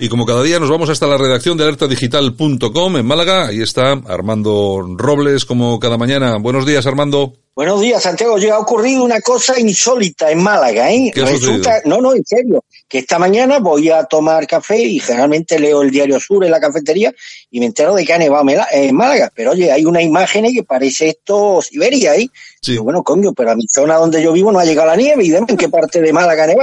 Y como cada día nos vamos hasta la redacción de alertadigital.com en Málaga. Ahí está Armando Robles, como cada mañana. Buenos días, Armando. Buenos días, Santiago. Ya ha ocurrido una cosa insólita en Málaga, ¿eh? ¿Qué Resulta, no, no, en serio, que esta mañana voy a tomar café y generalmente leo el diario Sur en la cafetería y me entero de que ha nevado en Málaga. Pero oye, hay una imagen que parece esto Siberia ahí. Sí. Digo, bueno, coño, pero a mi zona donde yo vivo no ha llegado la nieve y demás, ¿en qué parte de Málaga neva?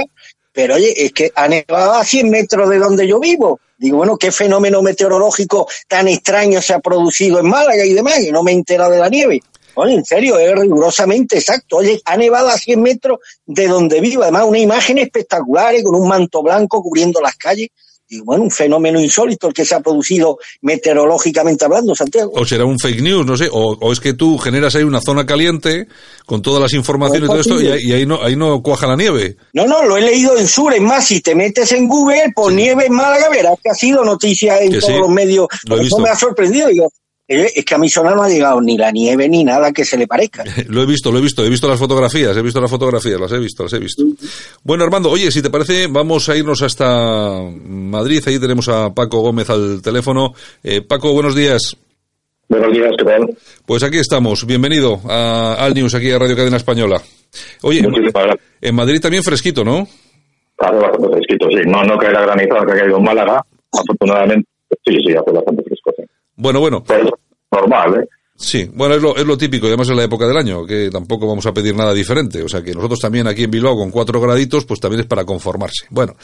Pero oye, es que ha nevado a 100 metros de donde yo vivo. Digo, bueno, qué fenómeno meteorológico tan extraño se ha producido en Málaga y demás, y no me he enterado de la nieve. Oye, en serio, es rigurosamente exacto. Oye, ha nevado a 100 metros de donde vivo. Además, una imagen espectacular eh, con un manto blanco cubriendo las calles. Y bueno, un fenómeno insólito el que se ha producido meteorológicamente hablando, Santiago. O será un fake news, no sé, o, o es que tú generas ahí una zona caliente con todas las informaciones y todo esto y, ahí- y ahí no ahí no cuaja la nieve. No, no, lo he leído en Sur. Es más, si te metes en Google, por nieve en Málaga, verás que ha sido noticia en Que todos sí, los medios. lo. Eso me ha sorprendido. Digo, eh, es que a mi zona no ha llegado ni la nieve ni nada que se le parezca. Lo he visto, lo he visto, he visto las fotografías, he visto las fotografías, las he visto, las he visto. Bueno, Armando, oye, si te parece, vamos a irnos hasta Madrid, ahí tenemos a Paco Gómez al teléfono. Eh, Paco, buenos días. Buenos días, ¿qué tal? Pues aquí estamos, bienvenido a Al News, aquí a Radio Cadena Española. Oye, Muchísimas en Madrid también fresquito, ¿no? Hace bastante fresquito, sí. No, no cae la granizada que ha caído en Málaga, afortunadamente. Sí, sí, hace bastante fresco, sí. Bueno, bueno, Pero normal, ¿eh? Sí, bueno, es lo, es lo típico, y además es la época del año, que tampoco vamos a pedir nada diferente. O sea que nosotros también aquí en Bilbao con cuatro graditos, pues también es para conformarse. Bueno,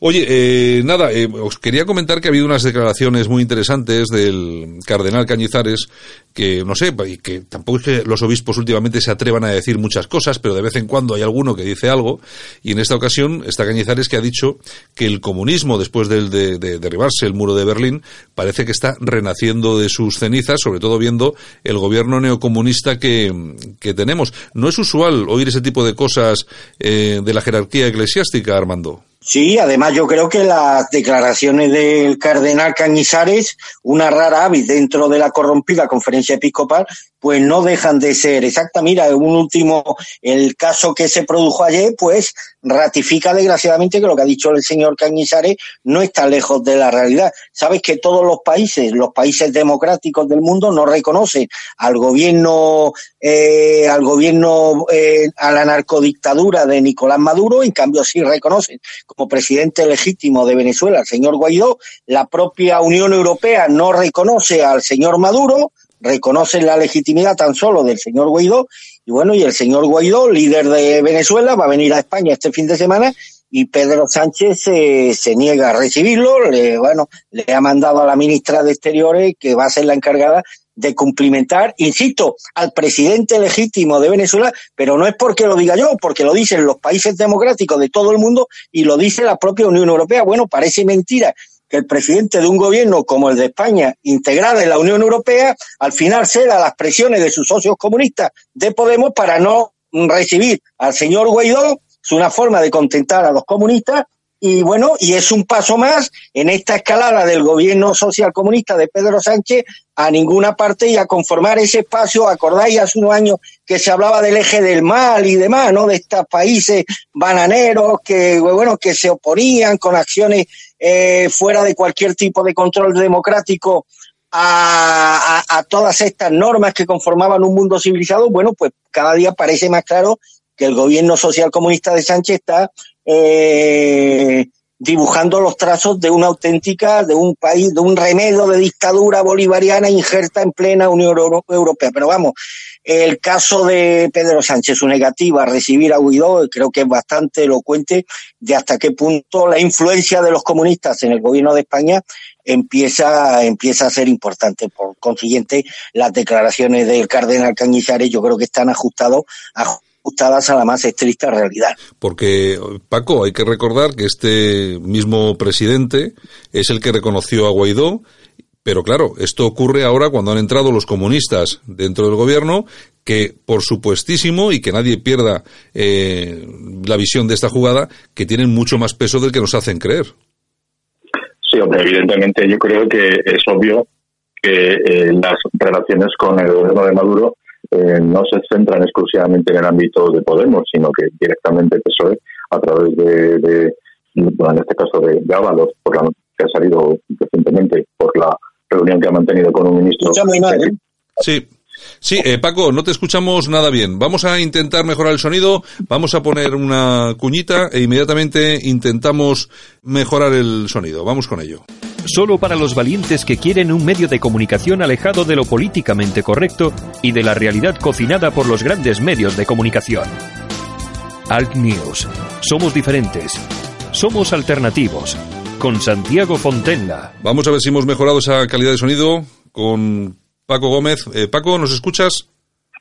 oye, eh, nada, eh, os quería comentar que ha habido unas declaraciones muy interesantes del cardenal Cañizares, que no sé, y que tampoco es que los obispos últimamente se atrevan a decir muchas cosas, pero de vez en cuando hay alguno que dice algo, y en esta ocasión está Cañizares que ha dicho que el comunismo, después de, de derribarse el muro de Berlín, parece que está renaciendo de sus cenizas, sobre todo viendo el gobierno neocomunista que, que tenemos. No es usual oír ese tipo de cosas eh, de la jerarquía eclesiástica, Armando. Sí, además yo creo que las declaraciones del cardenal Cañizares, una rara avis dentro de la corrompida conferencia episcopal, pues no dejan de ser exacta. Mira, un último, el caso que se produjo ayer, pues ratifica desgraciadamente que lo que ha dicho el señor Cañizares no está lejos de la realidad. Sabes que todos los países, los países democráticos del mundo, no reconocen al gobierno, eh, al gobierno, eh, a la narcodictadura de Nicolás Maduro, en cambio sí reconocen como presidente legítimo de Venezuela al señor Guaidó. La propia Unión Europea no reconoce al señor Maduro, reconoce la legitimidad tan solo del señor Guaidó. Y bueno, y el señor Guaidó, líder de Venezuela, va a venir a España este fin de semana y Pedro Sánchez se, se niega a recibirlo. Le, bueno, le ha mandado a la ministra de Exteriores que va a ser la encargada de cumplimentar, insisto, al presidente legítimo de Venezuela, pero no es porque lo diga yo, porque lo dicen los países democráticos de todo el mundo y lo dice la propia Unión Europea. Bueno, parece mentira que el presidente de un gobierno como el de España, integrado en la Unión Europea, al final ceda a las presiones de sus socios comunistas de Podemos para no recibir al señor Guaidó. Es una forma de contentar a los comunistas y bueno, y es un paso más en esta escalada del gobierno social comunista de Pedro Sánchez a ninguna parte y a conformar ese espacio. Acordáis hace unos años que se hablaba del eje del mal y demás, ¿no? De estos países bananeros que, bueno, que se oponían con acciones eh, fuera de cualquier tipo de control democrático a todas estas normas que conformaban un mundo civilizado. Bueno, pues cada día parece más claro que el gobierno social comunista de Sánchez está eh, dibujando los trazos de una auténtica, de un país, de un remedio de dictadura bolivariana injerta en plena Unión Europea. Pero vamos, el caso de Pedro Sánchez, su negativa a recibir a Guaidó, creo que es bastante elocuente de hasta qué punto la influencia de los comunistas en el gobierno de España empieza, empieza a ser importante. Por consiguiente, las declaraciones del cardenal Cañizares yo creo que están ajustados, ajustadas a la más estricta realidad. Porque, Paco, hay que recordar que este mismo presidente es el que reconoció a Guaidó pero claro, esto ocurre ahora cuando han entrado los comunistas dentro del gobierno, que por supuestísimo, y que nadie pierda eh, la visión de esta jugada, que tienen mucho más peso del que nos hacen creer. Sí, hombre, evidentemente yo creo que es obvio que eh, las relaciones con el gobierno de Maduro eh, no se centran exclusivamente en el ámbito de Podemos, sino que directamente PSOE, a través de, bueno, en este caso de, de Ábalos, por la que ha salido recientemente por la reunión que ha mantenido con un ministro. ¿eh? Sí. Sí, eh, Paco, no te escuchamos nada bien. Vamos a intentar mejorar el sonido, vamos a poner una cuñita e inmediatamente intentamos mejorar el sonido. Vamos con ello. Solo para los valientes que quieren un medio de comunicación alejado de lo políticamente correcto y de la realidad cocinada por los grandes medios de comunicación. Alt News. Somos diferentes. Somos alternativos con Santiago Fontenla. Vamos a ver si hemos mejorado esa calidad de sonido con Paco Gómez. Eh, Paco, ¿nos escuchas?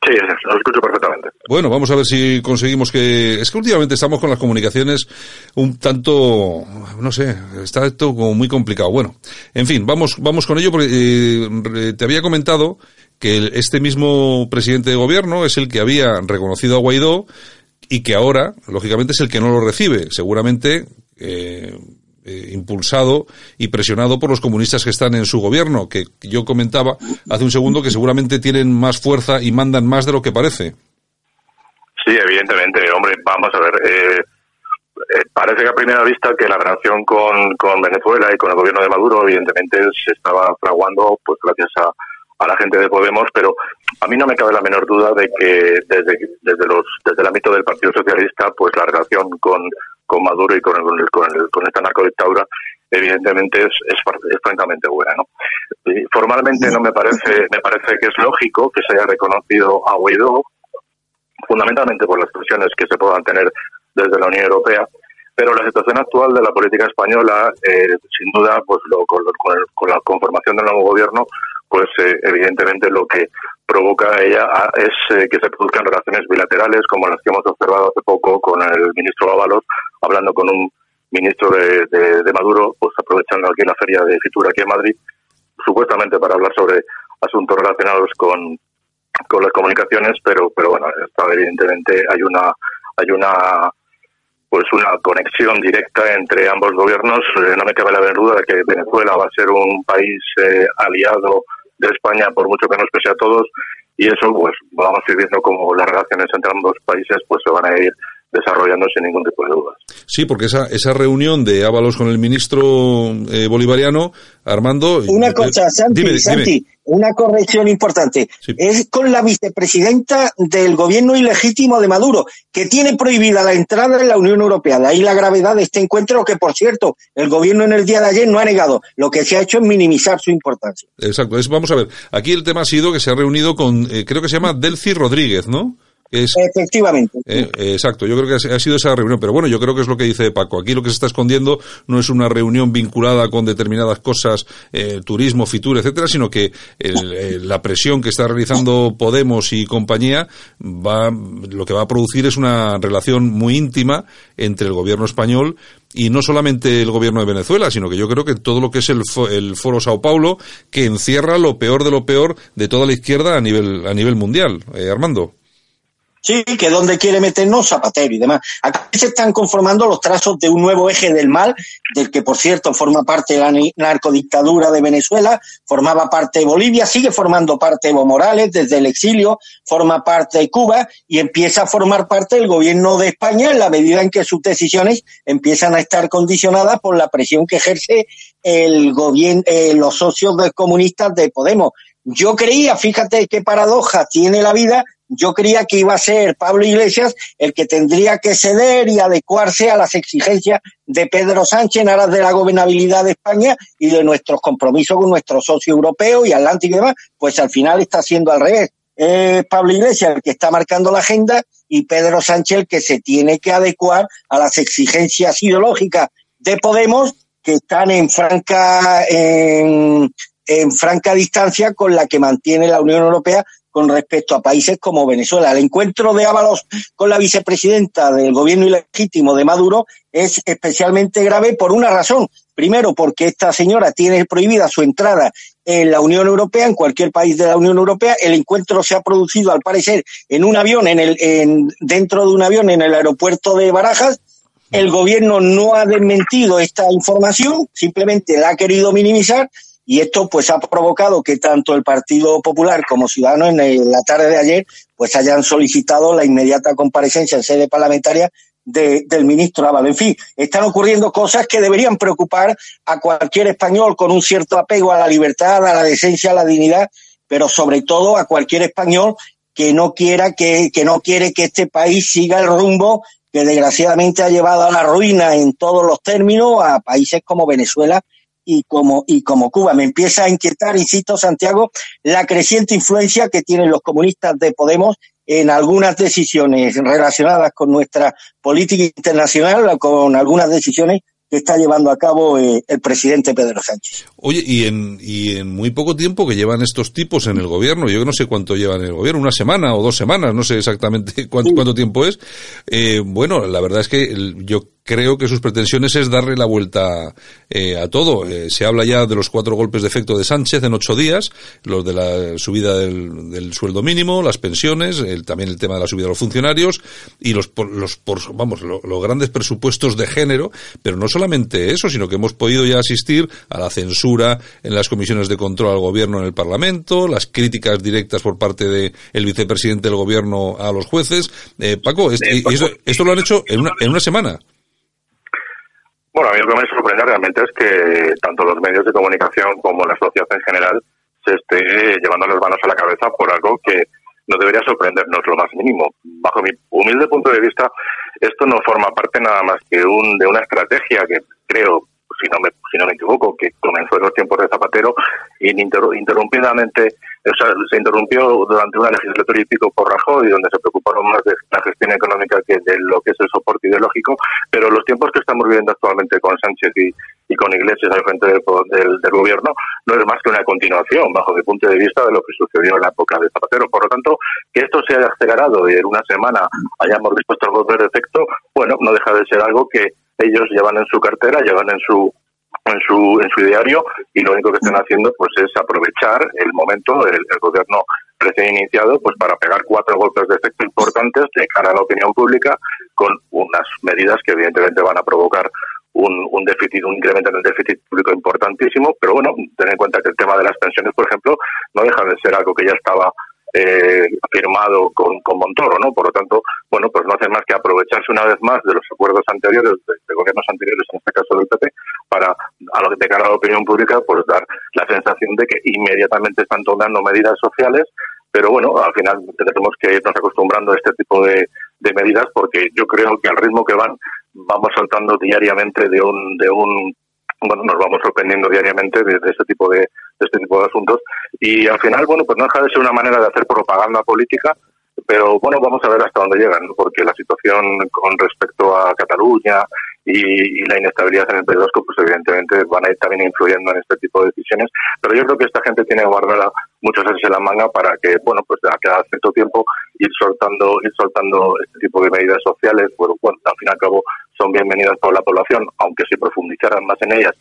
Sí, lo escucho perfectamente. Bueno, vamos a ver si conseguimos que... Es que últimamente estamos con las comunicaciones un tanto... No sé, está esto como muy complicado. Bueno, en fin, vamos, vamos con ello porque eh, te había comentado que este mismo presidente de gobierno es el que había reconocido a Guaidó y que ahora, lógicamente, es el que no lo recibe. Seguramente eh, eh, impulsado y presionado por los comunistas que están en su gobierno, que yo comentaba hace un segundo que seguramente tienen más fuerza y mandan más de lo que parece. Sí, evidentemente, hombre, vamos a ver. Eh, eh, parece que a primera vista que la relación con, con Venezuela y con el gobierno de Maduro, evidentemente, se estaba fraguando, pues gracias a, a la gente de Podemos, pero a mí no me cabe la menor duda de que desde, desde, los, desde el ámbito del Partido Socialista, pues la relación con, con Maduro y con, el, con, el, con esta narcodictadura evidentemente es, es, francamente buena. ¿no? formalmente no me parece, me parece que es lógico que se haya reconocido a Guaidó, fundamentalmente por las presiones que se puedan tener desde la Unión Europea, pero la situación actual de la política española, eh, sin duda, pues lo, con, con, la conformación del nuevo gobierno, pues eh, evidentemente lo que provoca ella es eh, que se produzcan relaciones bilaterales como las que hemos observado hace poco con el ministro Ábalos, hablando con un ministro de, Maduro, pues aprovechando aquí la feria de Fitura aquí en Madrid, supuestamente para hablar sobre asuntos relacionados con, con las comunicaciones, pero pero bueno, evidentemente hay una hay una pues una conexión directa entre ambos gobiernos. Eh, no me cabe la duda de que Venezuela va a ser un país aliado de España, por mucho que nos pese a todos, y eso pues vamos a ir viendo cómo las relaciones entre ambos países pues se van a ir desarrollando sin ningún tipo de dudas. Sí, porque esa, esa reunión de Ábalos con el ministro eh, bolivariano, Armando... Una cosa, Santi, Santi una corrección importante. Es con la vicepresidenta del gobierno ilegítimo de Maduro, que tiene prohibida la entrada en la Unión Europea. De ahí la gravedad de este encuentro, que por cierto, el gobierno en el día de ayer no ha negado. Lo que se ha hecho es minimizar su importancia. Exacto. Es, vamos a ver. Aquí el tema ha sido que se ha reunido con, eh, creo que se llama Delcy Rodríguez, ¿no? Efectivamente. Eh, exacto, yo creo que ha sido esa reunión, pero bueno, yo creo que es lo que dice Paco. Aquí lo que se está escondiendo no es una reunión vinculada con determinadas cosas, eh, turismo, fitur, etcétera, sino que eh, la presión que está realizando Podemos y compañía va, lo que va a producir es una relación muy íntima entre el gobierno español y no solamente el gobierno de Venezuela, sino que yo creo que todo lo que es el, el Foro Sao Paulo, que encierra lo peor de lo peor de toda la izquierda a nivel, a nivel mundial. Armando. Sí, que donde quiere meternos Zapatero y demás. Aquí se están conformando los trazos de un nuevo eje del mal, del que por cierto forma parte la narcodictadura de Venezuela, formaba parte Bolivia, sigue formando parte Evo Morales desde el exilio, forma parte de Cuba y empieza a formar parte del gobierno de España en la medida en que sus decisiones empiezan a estar condicionadas por la presión que ejerce el gobierno, eh, los socios comunistas de Podemos. Yo creía, fíjate qué paradoja tiene la vida, yo creía que iba a ser Pablo Iglesias el que tendría que ceder y adecuarse a las exigencias de Pedro Sánchez en aras de la gobernabilidad de España y de nuestros compromisos con nuestros socios europeos y Atlántico y demás, pues al final está siendo al revés. Pablo Iglesias el que está marcando la agenda y Pedro Sánchez el que se tiene que adecuar a las exigencias ideológicas de Podemos que están en franca, en, en franca distancia con la que mantiene la Unión Europea con respecto a países como Venezuela. El encuentro de Ábalos con la vicepresidenta del gobierno ilegítimo de Maduro es especialmente grave por una razón. Primero, porque esta señora tiene prohibida su entrada en la Unión Europea, en cualquier país de la Unión Europea. El encuentro se ha producido, al parecer, en un avión, en el, en, dentro de un avión en el aeropuerto de Barajas. El gobierno no ha desmentido esta información, simplemente la ha querido minimizar y esto pues ha provocado que tanto el Partido Popular como Ciudadanos en la tarde de ayer pues hayan solicitado la inmediata comparecencia en sede parlamentaria de, del ministro Ábalos. En fin, están ocurriendo cosas que deberían preocupar a cualquier español con un cierto apego a la libertad, a la decencia, a la dignidad, pero sobre todo a cualquier español que no quiera que, que no quiere que este país siga el rumbo que desgraciadamente ha llevado a la ruina en todos los términos a países como Venezuela y como, y como Cuba. Me empieza a inquietar, insisto, Santiago, la creciente influencia que tienen los comunistas de Podemos en algunas decisiones relacionadas con nuestra política internacional, con algunas decisiones que está llevando a cabo eh, el presidente Pedro Sánchez. Oye, y en, y en muy poco tiempo que llevan estos tipos en el gobierno, yo no sé cuánto llevan en el gobierno, una semana o dos semanas, no sé exactamente cuánto, cuánto tiempo es. Eh, bueno, la verdad es que yo creo que sus pretensiones es darle la vuelta eh, a todo. Eh, se habla ya de los cuatro golpes de efecto de Sánchez en ocho días, los de la subida del, del sueldo mínimo, las pensiones, el, también el tema de la subida de los funcionarios y los, los por, vamos, lo, los grandes presupuestos de género, pero no solamente eso, sino que hemos podido ya asistir a la censura en las comisiones de control al gobierno en el Parlamento, las críticas directas por parte del el vicepresidente del gobierno a los jueces. Eh, Paco, este, esto, esto lo han hecho en una, en una semana. Bueno, a mí lo que me sorprende realmente es que tanto los medios de comunicación como la sociedad en general se esté llevando las manos a la cabeza por algo que no debería sorprendernos lo más mínimo. Bajo mi humilde punto de vista, esto no forma parte nada más que un, de una estrategia que creo, si no me, si no me equivoco, que comenzó en los tiempos de Zapatero y interrumpidamente o sea, se interrumpió durante una legislatura y pico por Rajoy, donde se preocuparon más de la gestión económica que de lo que es el soporte ideológico, pero los tiempos que estamos viviendo actualmente con Sánchez y, con Iglesias al frente del, gobierno no es más que una continuación, bajo mi punto de vista, de lo que sucedió en la época de Zapatero. Por lo tanto, que esto se haya acelerado y en una semana hayamos dispuesto a volver de efecto, bueno, no deja de ser algo que ellos llevan en su cartera, llevan en su en su, en su diario y lo único que están haciendo pues es aprovechar el momento del gobierno recién iniciado pues para pegar cuatro golpes de efecto importantes de cara a la opinión pública con unas medidas que evidentemente van a provocar un, un déficit, un incremento en el déficit público importantísimo, pero bueno, ten en cuenta que el tema de las pensiones, por ejemplo, no deja de ser algo que ya estaba eh, firmado con, con, Montoro, ¿no? Por lo tanto, bueno, pues no hace más que aprovecharse una vez más de los acuerdos anteriores, de, gobiernos anteriores, en este caso del PP, para, a lo de cara a la opinión pública, pues dar la sensación de que inmediatamente están tomando medidas sociales, pero bueno, al final tenemos que irnos acostumbrando a este tipo de, de medidas porque yo creo que al ritmo que van, vamos saltando diariamente de un, de un bueno, nos vamos sorprendiendo diariamente de, este tipo de, este tipo de asuntos. Y al final, bueno, pues no deja de ser una manera de hacer propaganda política, pero bueno, vamos a ver hasta dónde llegan, porque la situación con respecto a Cataluña y, y, la inestabilidad en el País Vasco, pues evidentemente van a ir también influyendo en este tipo de decisiones, pero yo creo que esta gente tiene guardada muchos ases en la manga para que, bueno, pues a cada cierto tiempo ir soltando, ir soltando este tipo de medidas sociales, bueno, bueno, al fin y al cabo son bienvenidas por la población, aunque si profundizaran más en ellas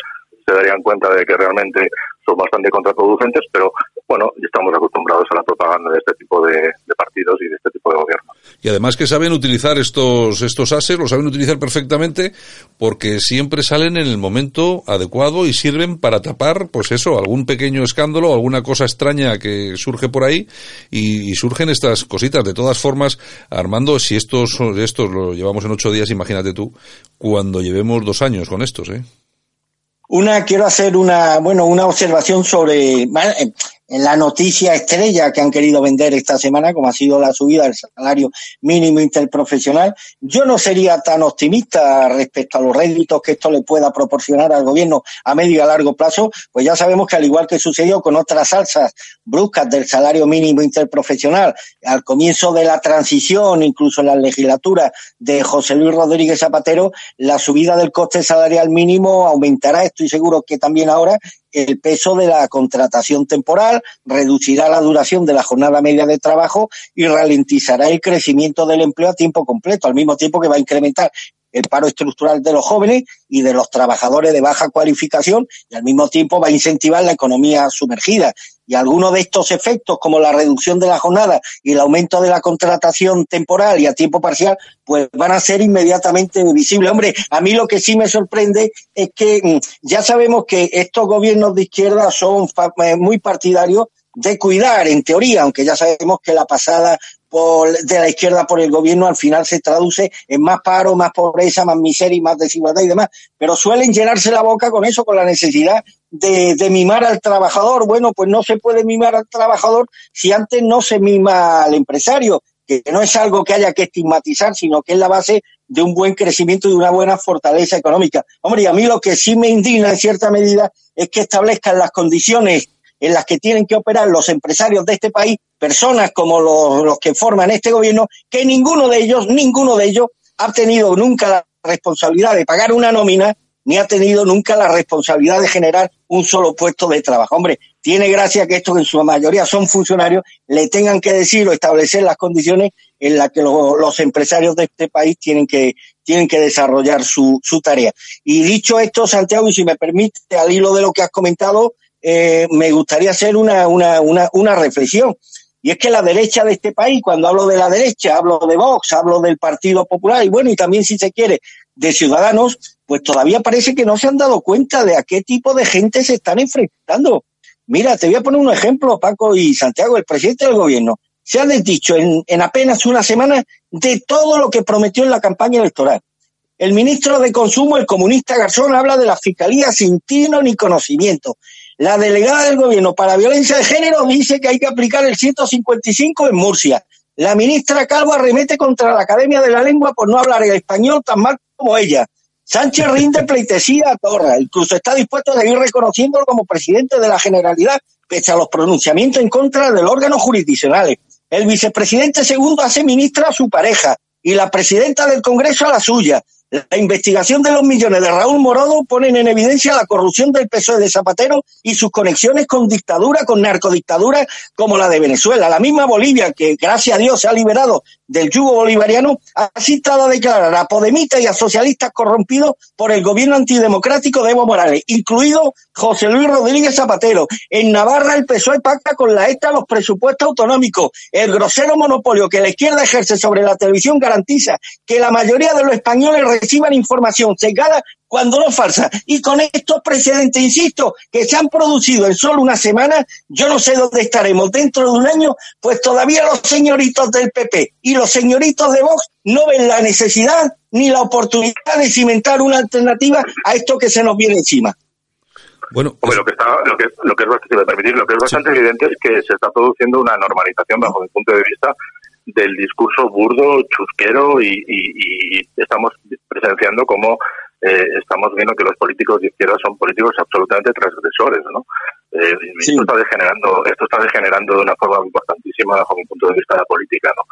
se darían cuenta de que realmente son bastante contraproducentes, pero bueno, estamos acostumbrados a la propaganda de este tipo de, partidos y de este tipo de gobiernos. Y además que saben utilizar estos, estos ases, lo saben utilizar perfectamente porque siempre salen en el momento adecuado y sirven para tapar, pues eso, algún pequeño escándalo, alguna cosa extraña que surge por ahí y, y surgen estas cositas. De todas formas, Armando, si estos, estos lo llevamos en ocho días, imagínate tú, cuando llevemos dos años con estos, ¿eh? Una, quiero hacer una, bueno, una observación sobre, la noticia estrella que han querido vender esta semana, como ha sido la subida del salario mínimo interprofesional. Yo no sería tan optimista respecto a los réditos que esto le pueda proporcionar al gobierno a medio y a largo plazo, pues ya sabemos que al igual que sucedió con otras alzas bruscas del salario mínimo interprofesional al comienzo de la transición, incluso en la legislatura de José Luis Rodríguez Zapatero, la subida del coste salarial mínimo aumentará, estoy seguro que también ahora, el peso de la contratación temporal, reducirá la duración de la jornada media de trabajo y ralentizará el crecimiento del empleo a tiempo completo, al mismo tiempo que va a incrementar el paro estructural de los jóvenes y de los trabajadores de baja cualificación y al mismo tiempo va a incentivar la economía sumergida. Y algunos de estos efectos, como la reducción de la jornada y el aumento de la contratación temporal y a tiempo parcial, pues van a ser inmediatamente visibles. Hombre, a mí lo que sí me sorprende es que mm, ya sabemos que estos gobiernos de izquierda son eh, muy partidarios de cuidar, en teoría, aunque ya sabemos que la pasada de la izquierda por el gobierno al final se traduce en más paro, más pobreza, más miseria y más desigualdad y demás. Pero suelen llenarse la boca con eso, con la necesidad de, mimar al trabajador. Bueno, pues no se puede mimar al trabajador si antes no se mima al empresario, que no es algo que haya que estigmatizar, sino que es la base de un buen crecimiento y de una buena fortaleza económica. Hombre, y a mí lo que sí me indigna en cierta medida es que establezcan las condiciones en las que tienen que operar los empresarios de este país, personas como los, los que forman este gobierno, que ninguno de ellos, ninguno de ellos ha tenido nunca la responsabilidad de pagar una nómina ni ha tenido nunca la responsabilidad de generar un solo puesto de trabajo. Hombre, tiene gracia que estos, en su mayoría son funcionarios, le tengan que decir o establecer las condiciones en las que los empresarios de este país tienen que, tienen que desarrollar su, su tarea. Y dicho esto, Santiago, y si me permite, al hilo de lo que has comentado, eh, me gustaría hacer una, una, una, una reflexión. Y es que la derecha de este país, cuando hablo de la derecha, hablo de Vox, hablo del Partido Popular y bueno, y también si se quiere, de Ciudadanos, pues todavía parece que no se han dado cuenta de a qué tipo de gente se están enfrentando. Mira, te voy a poner un ejemplo, Paco y Santiago, el presidente del gobierno se ha desdicho en, en apenas una semana de todo lo que prometió en la campaña electoral. El ministro de Consumo, el comunista Garzón, habla de la fiscalía sin tino ni conocimiento. La delegada del gobierno para violencia de género dice que hay que aplicar el 155 en Murcia. La ministra Calvo arremete contra la Academia de la Lengua por no hablar el español tan mal como ella. Sánchez rinde pleitesía a Torra, incluso está dispuesto a seguir reconociéndolo como presidente de la Generalidad, pese a los pronunciamientos en contra del órgano jurisdiccional. El vicepresidente segundo hace ministra a su pareja y la presidenta del Congreso a la suya. La investigación de los millones de Raúl Morodo ponen en evidencia la corrupción del PSOE de Zapatero y sus conexiones con dictadura, con narcodictadura como la de Venezuela. La misma Bolivia, que gracias a Dios se ha liberado del yugo bolivariano, ha citado a declarar a podemitas y a socialistas corrompidos por el gobierno antidemocrático de Evo Morales, incluido José Luis Rodríguez Zapatero. En Navarra el PSOE pacta con la ETA los presupuestos autonómicos. El grosero monopolio que la izquierda ejerce sobre la televisión garantiza que la mayoría de los españoles reciban información sesgada cuando no falsa. Y con estos precedentes, insisto, que se han producido en solo una semana, yo no sé dónde estaremos dentro de un año, pues todavía los señoritos del PP y los señoritos de Vox no ven la necesidad ni la oportunidad de cimentar una alternativa a esto que se nos viene encima. Bueno, lo que está, lo que, lo que es bastante, permitir, lo que es bastante evidente es que se está produciendo una normalización bajo mi punto de vista del discurso burdo, chusquero y, y, y estamos presenciando como eh, estamos viendo que los políticos de izquierda son políticos absolutamente transgresores, ¿no? Eh, esto está degenerando, esto está degenerando de una forma importantísima bajo mi punto de vista de la política, ¿no?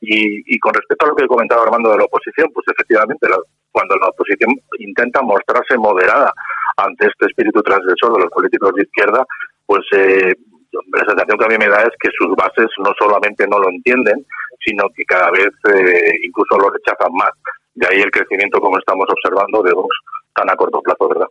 Y, y con respecto a lo que comentaba Armando de la oposición, pues efectivamente cuando la oposición intenta mostrarse moderada ante este espíritu transgresor de los políticos de izquierda, pues eh, la sensación que a mí me da es que sus bases no solamente no lo entienden, sino que cada vez eh, incluso lo rechazan más. De ahí el crecimiento, como estamos observando, de Vox tan a corto plazo, ¿verdad?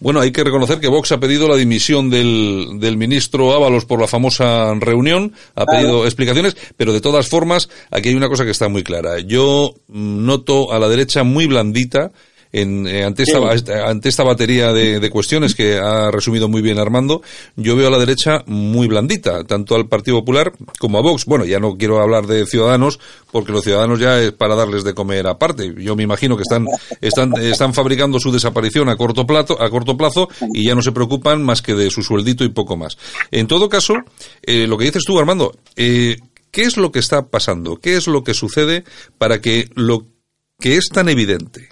Bueno, hay que reconocer que Vox ha pedido la dimisión del, del ministro Ábalos por la famosa reunión, ha pedido explicaciones, pero de todas formas, aquí hay una cosa que está muy clara. Yo noto a la derecha muy blandita en, eh, ante, esta, ante esta batería de, de, cuestiones que ha resumido muy bien Armando, yo veo a la derecha muy blandita, tanto al Partido Popular como a Vox. Bueno, ya no quiero hablar de Ciudadanos, porque los Ciudadanos ya es para darles de comer aparte. Yo me imagino que están, están, están fabricando su desaparición a corto plazo, a corto plazo y ya no se preocupan más que de su sueldito y poco más. En todo caso, eh, lo que dices tú, Armando, eh, ¿qué es lo que está pasando? ¿Qué es lo que sucede para que lo que es tan evidente,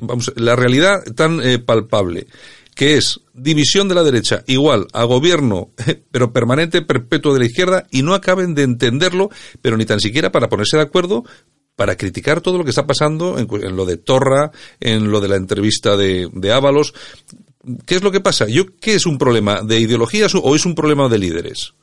vamos, la realidad tan eh, palpable, que es división de la derecha igual a gobierno, pero permanente, perpetuo de la izquierda, y no acaben de entenderlo, pero ni tan siquiera para ponerse de acuerdo para criticar todo lo que está pasando en, lo de Torra, en lo de la entrevista de, de Ábalos. ¿Qué es lo que pasa? Yo, ¿Qué es un problema de ideologías o es un problema de líderes?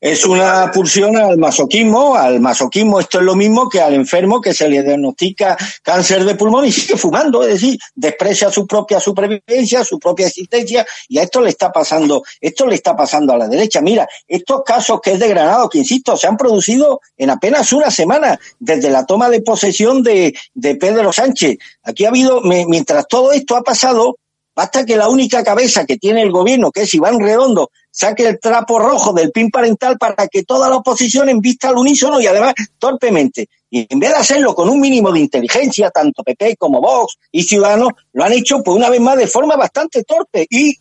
Es una pulsión al masoquismo, al masoquismo esto es lo mismo que al enfermo que se le diagnostica cáncer de pulmón y sigue fumando, es decir, desprecia su propia supervivencia, su propia existencia y a esto le está pasando, esto le está pasando a la derecha. Mira, estos casos que es de Granado, que insisto, se han producido en apenas una semana desde la toma de posesión de, de Pedro Sánchez. Aquí ha habido, mientras todo esto ha pasado, Basta que la única cabeza que tiene el gobierno, que es Iván Redondo, saque el trapo rojo del PIN parental para que toda la oposición vista al unísono y además torpemente. Y en vez de hacerlo con un mínimo de inteligencia, tanto PP como Vox y Ciudadanos lo han hecho, pues una vez más, de forma bastante torpe y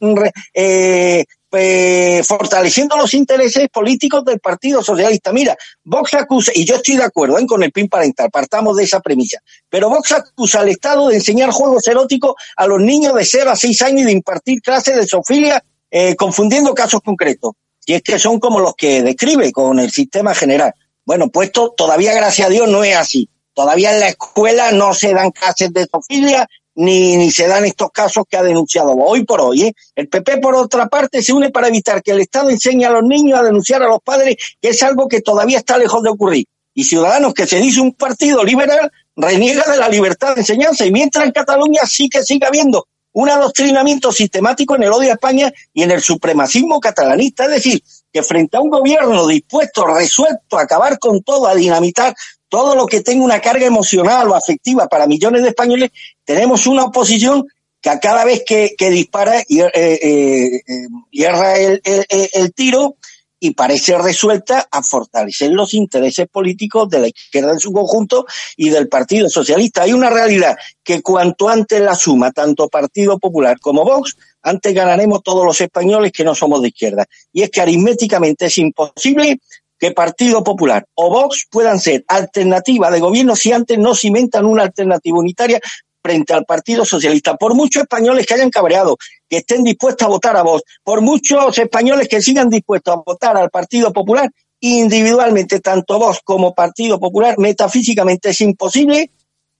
eh, eh, fortaleciendo los intereses políticos del Partido Socialista. Mira, Vox acusa, y yo estoy de acuerdo ¿eh? con el PIN parental, partamos de esa premisa, pero Vox acusa al Estado de enseñar juegos eróticos a los niños de 0 a 6 años y de impartir clases de sofilia eh, confundiendo casos concretos. Y es que son como los que describe con el sistema general. Bueno, pues esto todavía, gracias a Dios, no es así. Todavía en la escuela no se dan clases de sofilia ni, ni se dan estos casos que ha denunciado hoy por hoy. ¿eh? El PP, por otra parte, se une para evitar que el Estado enseñe a los niños a denunciar a los padres, que es algo que todavía está lejos de ocurrir. Y Ciudadanos, que se dice un partido liberal, reniega de la libertad de enseñanza. Y mientras en Cataluña sí que sigue habiendo un adoctrinamiento sistemático en el odio a España y en el supremacismo catalanista. Es decir, que frente a un gobierno dispuesto, resuelto a acabar con todo, a dinamitar todo lo que tenga una carga emocional o afectiva para millones de españoles, tenemos una oposición que a cada vez que, dispara y eh, eh, eh el, tiro y parece resuelta a fortalecer los intereses políticos de la izquierda en su conjunto y del Partido Socialista. Hay una realidad que cuanto antes la suma tanto Partido Popular como Vox, antes ganaremos todos los españoles que no somos de izquierda. Y es que aritméticamente es imposible que Partido Popular o Vox puedan ser alternativa de gobierno si antes no cimentan una alternativa unitaria frente al Partido Socialista. Por muchos españoles que hayan cabreado, que estén dispuestos a votar a Vox, por muchos españoles que sigan dispuestos a votar al Partido Popular, individualmente, tanto Vox como Partido Popular, metafísicamente es imposible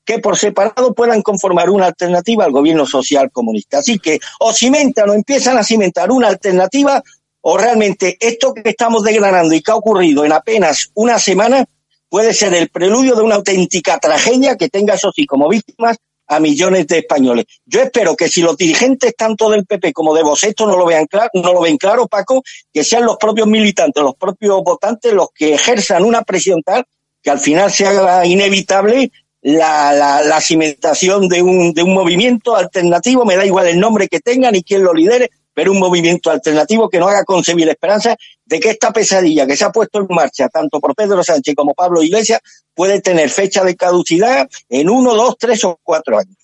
que por separado puedan conformar una alternativa al gobierno social comunista. Así que o cimentan o empiezan a cimentar una alternativa o realmente esto que estamos desgranando y que ha ocurrido en apenas una semana puede ser el preludio de una auténtica tragedia que tenga, eso sí, como víctimas a millones de españoles. Yo espero que si los dirigentes tanto del PP como de vos esto no lo vean claro, no lo ven claro, Paco, que sean los propios militantes, los propios votantes los que ejerzan una presión tal que al final se haga inevitable la, la, la cimentación de un, de un movimiento alternativo, me da igual el nombre que tengan y quién lo lidere, pero un movimiento alternativo que nos haga concebir esperanza de que esta pesadilla que se ha puesto en marcha tanto por Pedro Sánchez como Pablo Iglesias puede tener fecha de caducidad en uno, dos, tres o cuatro años.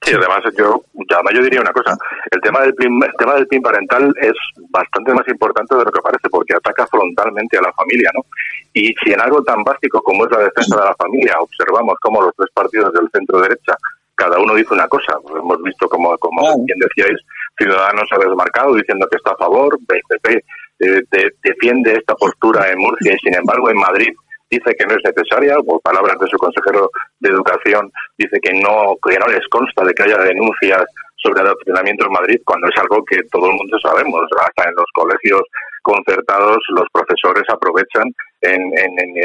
Sí, además yo, además yo diría una cosa, el tema del PIN, el tema del PIN parental es bastante más importante de lo que parece porque ataca frontalmente a la familia, ¿no? Y si en algo tan básico como es la defensa de la familia observamos cómo los tres partidos del centro derecha cada uno dice una cosa, hemos visto como, como bien decíais, Ciudadanos ha desmarcado diciendo que está a favor, BCP eh, defiende esta postura en Murcia y sin embargo en Madrid dice que no es necesaria, por palabras de su consejero de Educación, dice que no, que no les consta de que haya denuncias sobre adoctrinamiento en Madrid, cuando es algo que todo el mundo sabemos. Hasta en los colegios concertados los profesores aprovechan en,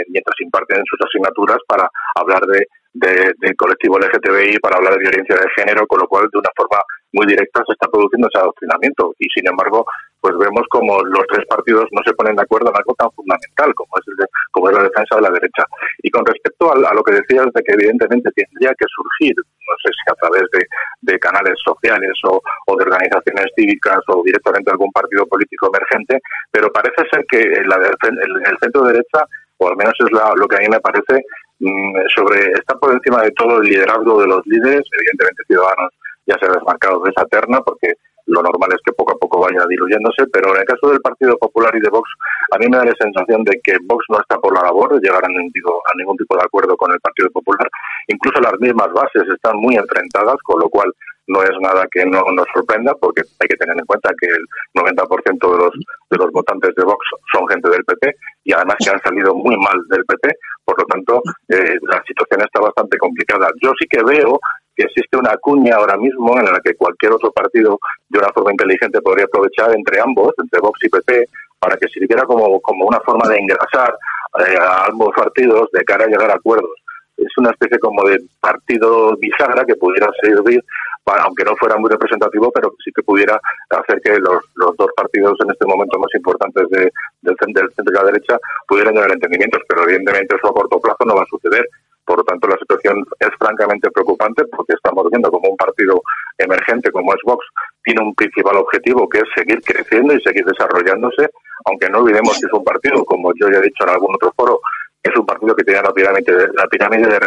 mientras imparten sus asignaturas para hablar de, del colectivo LGTBI para hablar de violencia de género, con lo cual de una forma muy directa se está produciendo ese adoctrinamiento. Y sin embargo pues vemos como los tres partidos no se ponen de acuerdo en algo tan fundamental como es el como es la defensa de la derecha. Y con respecto a, lo que decías de que evidentemente tendría que surgir no sé si a través de, canales sociales o, de organizaciones cívicas o directamente algún partido político emergente pero parece ser que la, el, el centro derecha o al menos es lo que a mí me parece mm, sobre está por encima de todo el liderazgo de los líderes evidentemente ciudadanos ya se ha desmarcado de esa terna porque lo normal es que poco a poco vaya diluyéndose, pero en el caso del Partido Popular y de Vox, a mí me da la sensación de que Vox no está por la labor de llegar a ningún tipo de acuerdo con el Partido Popular. Incluso las mismas bases están muy enfrentadas, con lo cual no es nada que no nos sorprenda, porque hay que tener en cuenta que el 90% de los, de los votantes de Vox son gente del PP y además que han salido muy mal del PP, por lo tanto, eh, la situación está bastante complicada. Yo sí que veo que existe una cuña ahora mismo en la que cualquier otro partido de una forma inteligente podría aprovechar entre ambos, entre Vox y PP, para que sirviera como, como una forma de engrasar eh, a ambos partidos de cara a llegar a acuerdos. Es una especie como de partido bisagra que pudiera servir, para, aunque no fuera muy representativo, pero sí que pudiera hacer que los, los dos partidos en este momento más importantes de, del, del centro y la derecha pudieran llegar entendimientos. Pero evidentemente eso a corto plazo no va a suceder por lo tanto, la situación es francamente preocupante porque estamos viendo como un partido emergente como es Vox tiene un principal objetivo que es seguir creciendo y seguir desarrollándose, aunque no olvidemos que es un partido, como yo ya he dicho en algún otro foro, es un partido que tiene la pirámide, la pirámide de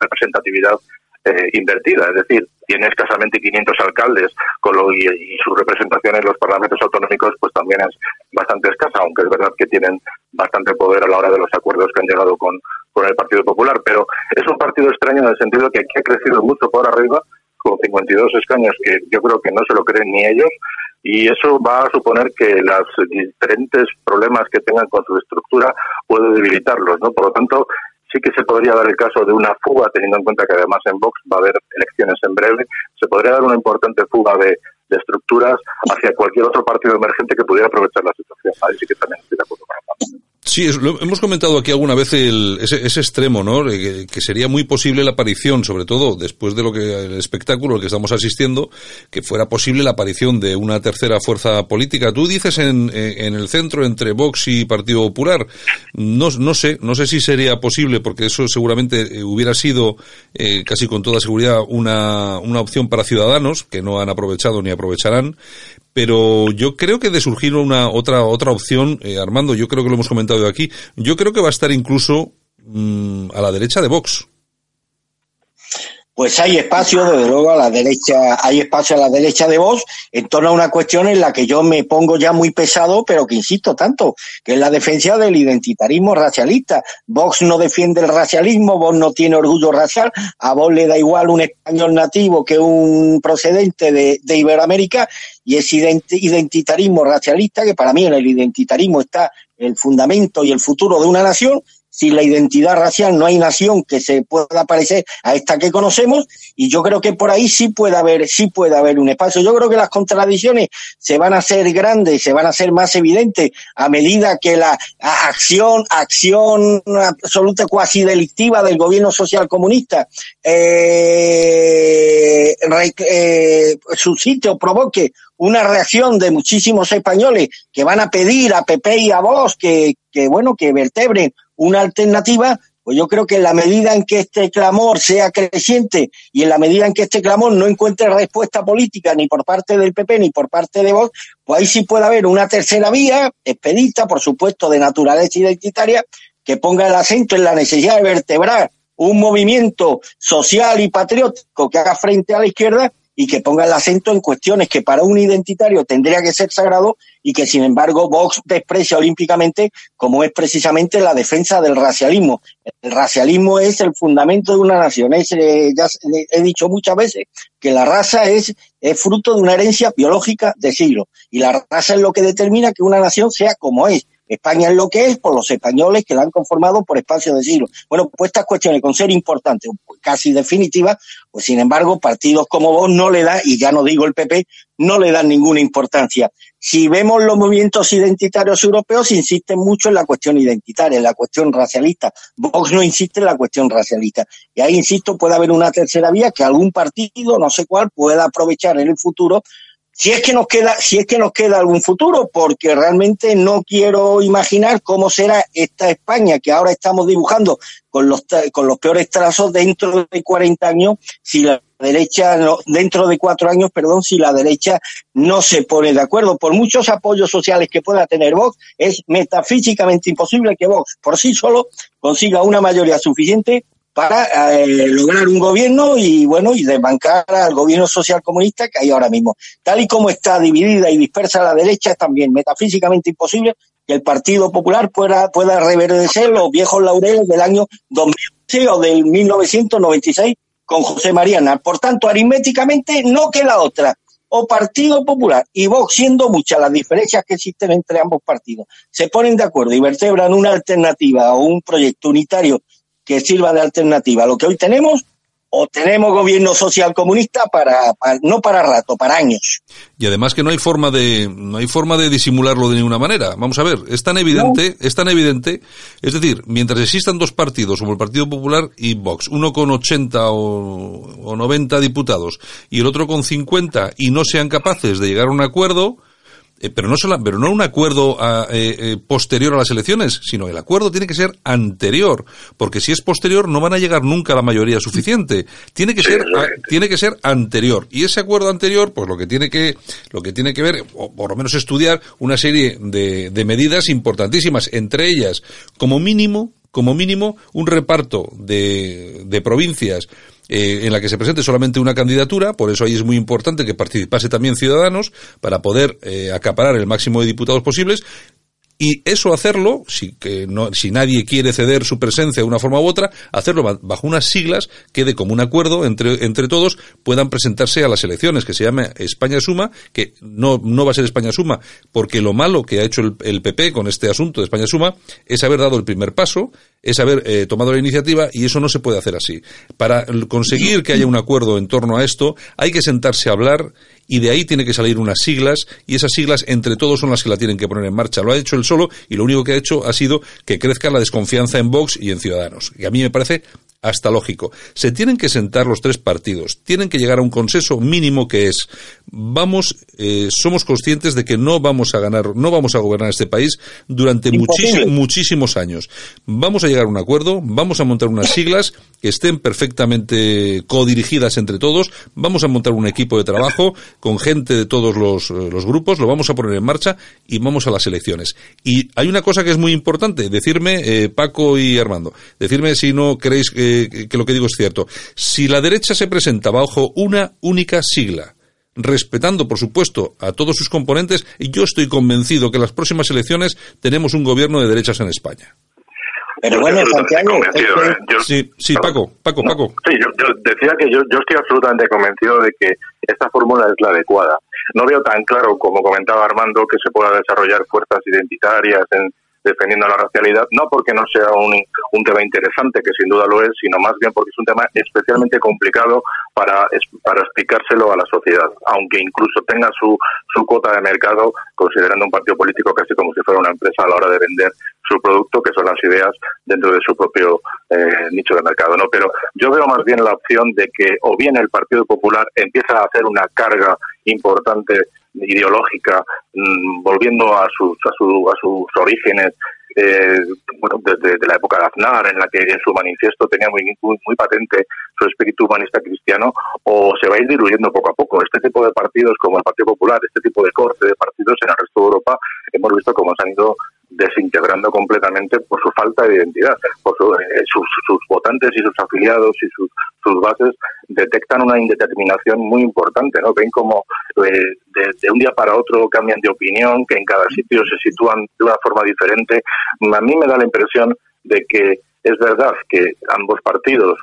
representatividad, eh, invertida, es decir, tiene escasamente 500 alcaldes con lo, y, su representación en los parlamentos autonómicos pues también es bastante escasa, aunque es verdad que tienen bastante poder a la hora de los acuerdos que han llegado con, con el Partido Popular, pero es un partido extraño en el sentido que aquí ha crecido mucho por arriba, con 52 escaños que yo creo que no se lo creen ni ellos, y eso va a suponer que los diferentes problemas que tengan con su estructura puede debilitarlos, ¿no? Por lo tanto, sí que se podría dar el caso de una fuga, teniendo en cuenta que además en Vox va a haber elecciones en breve, se podría dar una importante fuga de, estructuras hacia cualquier otro partido emergente que pudiera aprovechar la situación. Ahí sí que también Sí, hemos comentado aquí alguna vez ese, extremo, ¿no? Que, sería muy posible la aparición, sobre todo después de lo que el espectáculo al que estamos asistiendo, que fuera posible la aparición de una tercera fuerza política. Tú dices en, el centro entre Vox y Partido Popular. No, sé, no sé si sería posible, porque eso seguramente eh, hubiera sido eh, casi con toda seguridad una opción para ciudadanos que no han aprovechado ni aprovecharán pero yo creo que de surgir una otra otra opción, eh, Armando, yo creo que lo hemos comentado aquí, yo creo que va a estar incluso mm, a la derecha de Vox pues hay espacio, desde luego, a la derecha, hay espacio a la derecha de Vox en torno a una cuestión en la que yo me pongo ya muy pesado, pero que insisto tanto, que es la defensa del identitarismo racialista. Vox no defiende el racialismo, Vox no tiene orgullo racial, a Vox le da igual un español nativo que un procedente de, de Iberoamérica, y es identitarismo racialista, que para mí en el identitarismo está el fundamento y el futuro de una nación, sin la identidad racial no hay nación que se pueda parecer a esta que conocemos y yo creo que por ahí sí puede haber sí puede haber un espacio. Yo creo que las contradicciones se van a hacer grandes, se van a hacer más evidentes a medida que la acción acción absoluta cuasi delictiva del gobierno social comunista eh, eh, suscite o provoque una reacción de muchísimos españoles que van a pedir a Pepe y a vos que, que bueno que vertebren una alternativa, pues yo creo que en la medida en que este clamor sea creciente y en la medida en que este clamor no encuentre respuesta política ni por parte del PP ni por parte de Vox, pues ahí sí puede haber una tercera vía, expedita, por supuesto, de naturaleza identitaria, que ponga el acento en la necesidad de vertebrar un movimiento social y patriótico que haga frente a la izquierda y que ponga el acento en cuestiones que para un identitario tendría que ser sagrado y que sin embargo Vox desprecia olímpicamente como es precisamente la defensa del racialismo. El racialismo es el fundamento de una nación. Es, eh, ya he dicho muchas veces que la raza es, es fruto de una herencia biológica de siglos y la raza es lo que determina que una nación sea como es España es lo que es por los españoles que la han conformado por espacio de siglos. Bueno, pues estas cuestiones, con ser importantes, casi definitivas, pues sin embargo, partidos como vos no le dan, y ya no digo el PP, no le dan ninguna importancia. Si vemos los movimientos identitarios europeos, insisten mucho en la cuestión identitaria, en la cuestión racialista. Vox no insiste en la cuestión racialista. Y ahí, insisto, puede haber una tercera vía que algún partido, no sé cuál, pueda aprovechar en el futuro si es que nos queda, si es que nos queda algún futuro, porque realmente no quiero imaginar cómo será esta España que ahora estamos dibujando con los con los peores trazos dentro de 40 años, si la derecha no, dentro de cuatro años, perdón, si la derecha no se pone de acuerdo, por muchos apoyos sociales que pueda tener Vox, es metafísicamente imposible que Vox por sí solo consiga una mayoría suficiente para eh, lograr un gobierno y bueno y desbancar al gobierno social comunista que hay ahora mismo. Tal y como está dividida y dispersa la derecha, es también metafísicamente imposible que el Partido Popular pueda, pueda reverdecer los viejos laureles del año 2011 o del 1996 con José Mariana. Por tanto, aritméticamente no queda otra. O Partido Popular y Vox, siendo muchas las diferencias que existen entre ambos partidos, se ponen de acuerdo y vertebran una alternativa o un proyecto unitario que sirva de alternativa a lo que hoy tenemos o tenemos gobierno social comunista para, no para rato, para años. Y además que no hay forma de no hay forma de disimularlo de ninguna manera. Vamos a ver, es tan evidente, es tan evidente, es decir, mientras existan dos partidos como el Partido Popular y Vox, uno con 80 o, o 90 diputados y el otro con 50 y no sean capaces de llegar a un acuerdo, eh, pero no solo, pero no un acuerdo ah, eh, eh, posterior a las elecciones, sino el acuerdo tiene que ser anterior, porque si es posterior no van a llegar nunca a la mayoría suficiente. Tiene que ser, ah, tiene que ser anterior. Y ese acuerdo anterior, pues lo que tiene que, lo que tiene que ver, o por lo menos estudiar una serie de, de medidas importantísimas, entre ellas, como mínimo, como mínimo, un reparto de, de provincias eh, en la que se presente solamente una candidatura, por eso ahí es muy importante que participase también Ciudadanos para poder eh, acaparar el máximo de diputados posibles y eso hacerlo, si, que no, si nadie quiere ceder su presencia de una forma u otra, hacerlo bajo unas siglas que de común acuerdo entre, entre todos puedan presentarse a las elecciones, que se llame España Suma, que no, no va a ser España Suma, porque lo malo que ha hecho el, el PP con este asunto de España Suma es haber dado el primer paso, es haber eh, tomado la iniciativa y eso no se puede hacer así. Para conseguir que haya un acuerdo en torno a esto, hay que sentarse a hablar y de ahí tiene que salir unas siglas y esas siglas entre todos son las que la tienen que poner en marcha. Lo ha hecho él solo y lo único que ha hecho ha sido que crezca la desconfianza en Vox y en Ciudadanos. Y a mí me parece hasta lógico. Se tienen que sentar los tres partidos, tienen que llegar a un consenso mínimo que es vamos, eh, somos conscientes de que no vamos a ganar, no vamos a gobernar este país durante muchísimos años. Vamos a llegar a un acuerdo, vamos a montar unas siglas que estén perfectamente codirigidas entre todos, vamos a montar un equipo de trabajo con gente de todos los, eh, los grupos, lo vamos a poner en marcha y vamos a las elecciones. Y hay una cosa que es muy importante, decirme, eh, Paco y Armando, decirme si no creéis que que, lo que digo es cierto. Si la derecha se presenta bajo una única sigla, respetando, por supuesto, a todos sus componentes, yo estoy convencido que en las próximas elecciones tenemos un gobierno de derechas en España. Pero bueno, Santiago, ¿eh? sí, sí, Paco, Paco, Paco. Sí, yo, decía que yo, yo estoy absolutamente convencido de que esta fórmula es la adecuada. No veo tan claro, como comentaba Armando, que se pueda desarrollar fuerzas identitarias en, defendiendo la racialidad, no porque no sea un, un tema interesante, que sin duda lo es, sino más bien porque es un tema especialmente complicado para, para explicárselo a la sociedad, aunque incluso tenga su, su cuota de mercado, considerando un partido político casi como si fuera una empresa a la hora de vender su producto, que son las ideas dentro de su propio eh, nicho de mercado. ¿no? Pero yo veo más bien la opción de que o bien el Partido Popular empieza a hacer una carga importante ideológica, mm, volviendo a sus, a, su, a sus orígenes, eh, bueno, desde la época de Aznar, en la que en su manifiesto tenía muy, muy, patente su espíritu humanista cristiano, o se va a ir diluyendo poco a poco. Este tipo de partidos, como el Partido Popular, este tipo de corte de partidos en el resto de Europa, hemos visto cómo se han ido desintegrando completamente por su falta de identidad. Por eh, sus, sus, votantes y sus afiliados y sus, sus, bases detectan una indeterminación muy importante, ¿no? Ven como eh, de, un día para otro cambian de opinión, que en cada sitio se sitúan de una forma diferente. A mí me da la impresión de que es verdad que ambos partidos,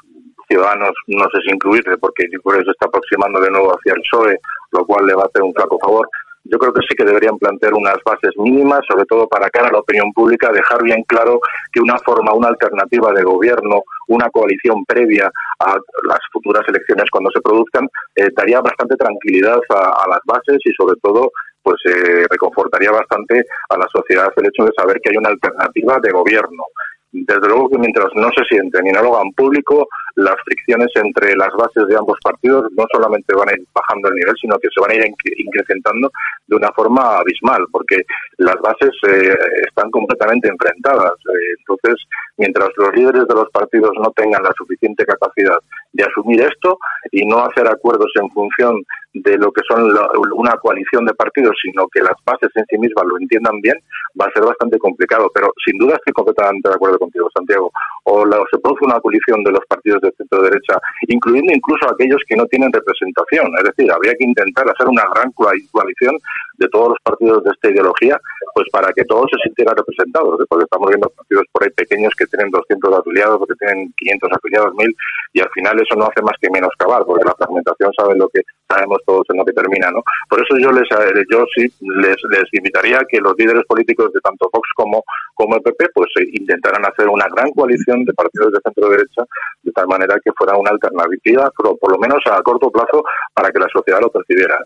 Ciudadanos no sé si incluirse porque por eso está aproximando de nuevo hacia el PSOE, lo cual le va a hacer un flaco favor, yo creo que sí que deberían plantear unas bases mínimas, sobre todo para cara a la opinión pública, dejar bien claro que una forma, una alternativa de gobierno, una coalición previa a las futuras elecciones cuando se produzcan, eh, daría bastante tranquilidad a, las bases y sobre todo pues eh, reconfortaría bastante a la sociedad el hecho de saber que hay una alternativa de gobierno desde luego que mientras no se sienten y no lo hagan público, las fricciones entre las bases de ambos partidos no solamente van a ir bajando el nivel, sino que se van a ir incrementando de una forma abismal, porque las bases eh, están completamente enfrentadas. Eh, entonces, mientras los líderes de los partidos no tengan la suficiente capacidad de asumir esto y no hacer acuerdos en función de lo que son una coalición de partidos, sino que las bases en sí mismas lo entiendan bien, va a ser bastante complicado. Pero sin duda estoy completamente de acuerdo contigo, Santiago. O se produce una coalición de los partidos de centro derecha, incluyendo incluso aquellos que no tienen representación. Es decir, habría que intentar hacer una gran coalición de todos los partidos de esta ideología, pues para que todos se sintieran representados, porque estamos viendo partidos por ahí pequeños que tienen 200 afiliados, porque tienen 500 afiliados, 1000, y al final eso no hace más que menoscabar, porque la fragmentación sabe lo que sabemos todos en lo que termina, ¿no? Por eso yo les eh, yo sí les, les invitaría a que los líderes políticos de tanto Vox como como el PP pues eh, intentaran hacer una gran coalición de partidos de centro derecha de tal manera que fuera una alternativa, pero por lo menos a corto plazo para que la sociedad lo percibiera.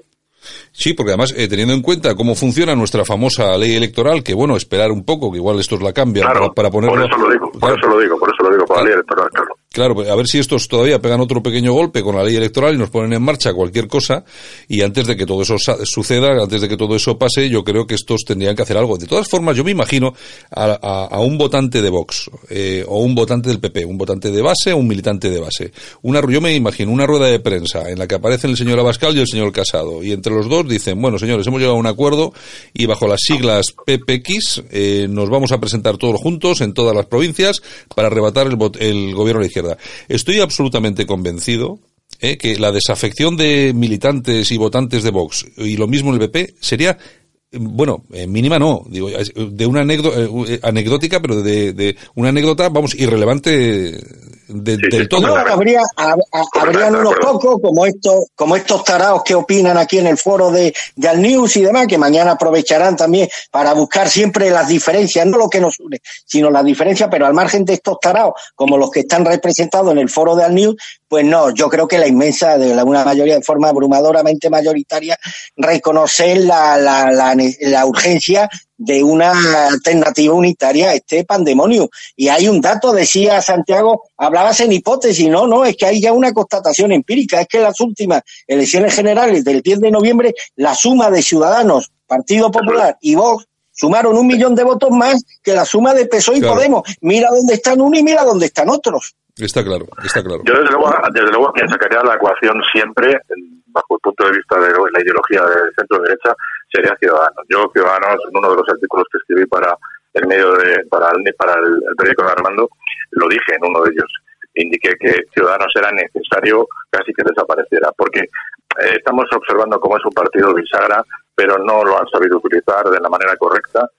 Sí, porque además, eh, teniendo en cuenta cómo funciona nuestra famosa ley electoral, que bueno, esperar un poco, que igual estos la cambian para, para ponerlo... Por eso lo digo, por eso lo digo, por eso lo digo, para la ley electoral, claro. Claro, pues, a ver si estos todavía pegan otro pequeño golpe con la ley electoral y nos ponen en marcha cualquier cosa. Y antes de que todo eso suceda, antes de que todo eso pase, yo creo que estos tendrían que hacer algo. De todas formas, yo me imagino a, un votante de Vox eh, o un votante del PP, un votante de base o un militante de base. Una, yo me imagino una rueda de prensa en la que aparecen el señor Abascal y el señor Casado. Y entre los dos dicen, bueno, señores, hemos llegado a un acuerdo y bajo las siglas PPX eh, nos vamos a presentar todos juntos en todas las provincias para arrebatar el, el gobierno de la izquierda. Estoy absolutamente convencido eh, que la desafección de militantes y votantes de Vox y lo mismo el PP sería bueno, mínima no, digo, de una anécdota, eh, anecdótica, pero de, de, una anécdota, vamos, irrelevante del todo. No, habría, habrían unos pocos, como estos, como estos tarados que opinan aquí en el foro de, de Al News y demás, que mañana aprovecharán también para buscar siempre las diferencias, no lo que nos une, sino las diferencias, pero al margen de estos tarados, como los que están representados en el foro de Al News, pues no, yo creo que la inmensa, de una mayoría de forma abrumadoramente mayoritaria, reconocer la, la, la, la urgencia de una alternativa unitaria a este pandemonio. Y hay un dato, decía Santiago, hablabas en hipótesis, no, no, es que hay ya una constatación empírica, es que en las últimas elecciones generales del 10 de noviembre, la suma de Ciudadanos, Partido Popular y Vox sumaron un millón de votos más que la suma de PSOE y Podemos. Mira dónde están uno y mira dónde están otros. Está claro, está claro. Yo desde luego, desde luego que sacaría la ecuación siempre, bajo el punto de vista de la ideología del centro derecha, sería Ciudadanos. Yo, Ciudadanos, en uno de los artículos que escribí para el medio de, para el, para el, periódico de Armando, lo dije en uno de ellos. Indiqué que Ciudadanos era necesario casi que desapareciera, porque eh, estamos observando cómo es un partido bisagra, pero no lo han sabido utilizar de la manera correcta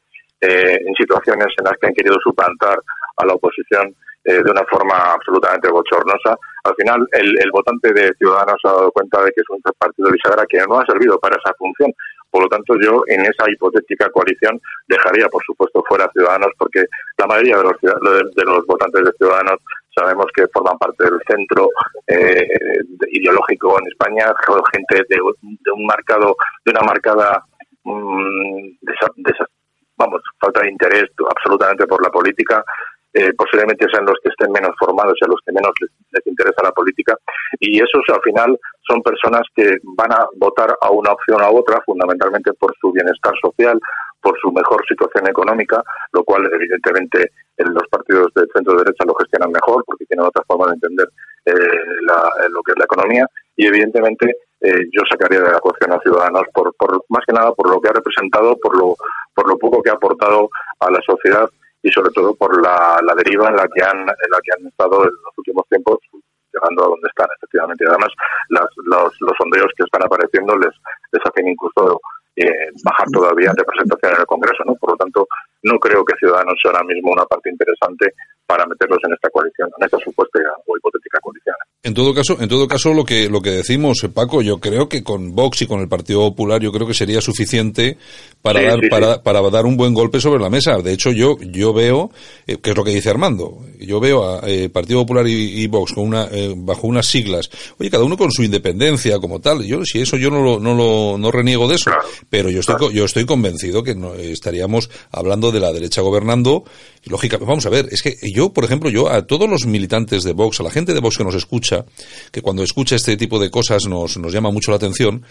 eh, en situaciones en las que han querido suplantar a la oposición eh, de una forma absolutamente bochornosa. Al final, el, el, votante de Ciudadanos ha dado cuenta de que es un partido bisagra que no ha servido para esa función. Por lo tanto, yo en esa hipotética coalición dejaría, por supuesto, fuera Ciudadanos, porque la mayoría de los, de los votantes de Ciudadanos sabemos que forman parte del centro eh, ideológico en España, gente de, un marcado, de una marcada mm, vamos, falta de interés absolutamente por la política eh, posiblemente sean los que estén menos formados y a los que menos les, interesa la política. Y esos al final son personas que van a votar a una opción a otra, fundamentalmente por su bienestar social, por su mejor situación económica, lo cual evidentemente en los partidos de centro derecha lo gestionan mejor porque tienen otra forma de entender eh, lo que es la economía y evidentemente eh, yo sacaría de la cuestión a Ciudadanos por, por más que nada por lo que ha representado, por lo por lo poco que ha aportado a la sociedad y sobre todo por la, deriva en la que han en la que han estado en los últimos tiempos llegando a donde están efectivamente. Además los, los sondeos que están apareciendo les les hacen incluso eh, bajar todavía en representación en el Congreso no por lo tanto no creo que Ciudadanos sea ahora mismo una parte interesante para meterlos en esta coalición en esta supuesta o hipotética coalición En todo caso, en todo caso, lo que lo que decimos, eh, Paco, yo creo que con Vox y con el Partido Popular, yo creo que sería suficiente para dar para, para dar un buen golpe sobre la mesa. De hecho, yo yo veo, eh, que es lo que dice Armando, yo veo a eh, Partido Popular y, Vox con una bajo unas siglas, oye, cada uno con su independencia como tal. Yo si eso yo no lo no lo no reniego de eso, pero yo estoy yo estoy convencido que no, estaríamos hablando de la derecha gobernando. Lógicamente, vamos a ver, es que yo, por ejemplo, yo a todos los militantes de Vox, a la gente de Vox que nos escucha que cuando escucha este tipo de cosas nos, nos llama mucho la atención.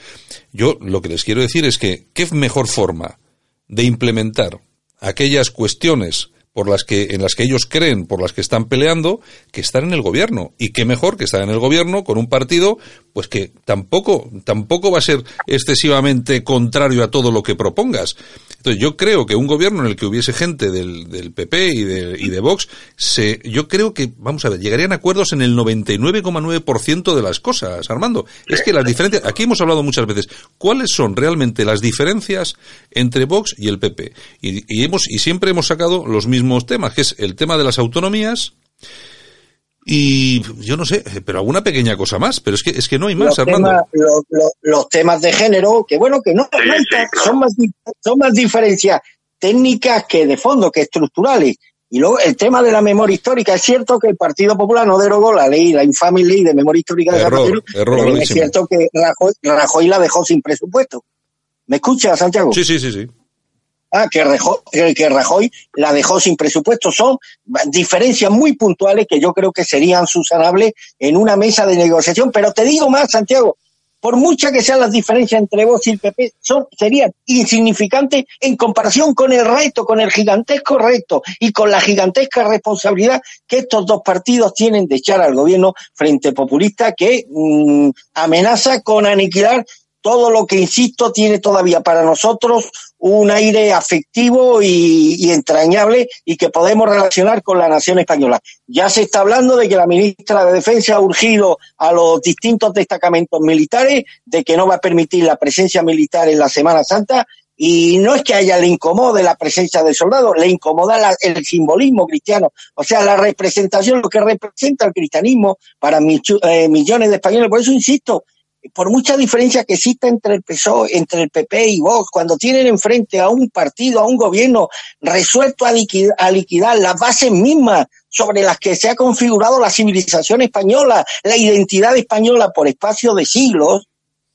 Yo lo que les quiero decir es que, ¿qué mejor forma de implementar aquellas cuestiones por las que, en las que ellos creen, por las que están peleando, que estar en el gobierno. Y qué mejor que estar en el gobierno con un partido, pues que tampoco, tampoco va a ser excesivamente contrario a todo lo que propongas. Entonces yo creo que un gobierno en el que hubiese gente del, del PP y de, y de Vox, se, yo creo que, vamos a ver, llegarían acuerdos en el 99,9% de las cosas, Armando. Es que las diferencias, aquí hemos hablado muchas veces, ¿cuáles son realmente las diferencias entre Vox y el PP? Y, y hemos, y siempre hemos sacado los mismos temas, que es el tema de las autonomías y yo no sé, pero alguna pequeña cosa más, pero es que es que no hay más, los Temas, los, temas de género, que bueno, que no, son más son más diferencias técnicas que de fondo, que estructurales. Y luego el tema de la memoria histórica, es cierto que el Partido Popular no derogó la ley, la infame ley de memoria histórica de error, error es cierto que Rajoy, Rajoy la dejó sin presupuesto. ¿Me escucha, Santiago? Sí, sí, sí, sí. Ah, que, Rajoy, la dejó sin presupuesto. Son diferencias muy puntuales que yo creo que serían susanables en una mesa de negociación. Pero te digo más, Santiago, por muchas que sean las diferencias entre vos y el PP, son, serían insignificantes en comparación con el reto, con el gigantesco reto y con la gigantesca responsabilidad que estos dos partidos tienen de echar al gobierno frente populista que mm, amenaza con aniquilar todo lo que, insisto, tiene todavía para nosotros un aire afectivo y, entrañable y que podemos relacionar con la nación española. Ya se está hablando de que la ministra de Defensa ha urgido a los distintos destacamentos militares de que no va a permitir la presencia militar en la Semana Santa y no es que a ella le incomode la presencia de soldados, le incomoda el simbolismo cristiano, o sea, la representación, lo que representa el cristianismo para eh, millones de españoles. Por eso insisto, por mucha diferencia que exista entre el PSOE, entre el PP y Vox, cuando tienen enfrente a un partido, a un gobierno resuelto a liquidar, las bases mismas sobre las que se ha configurado la civilización española, la identidad española por espacio de siglos,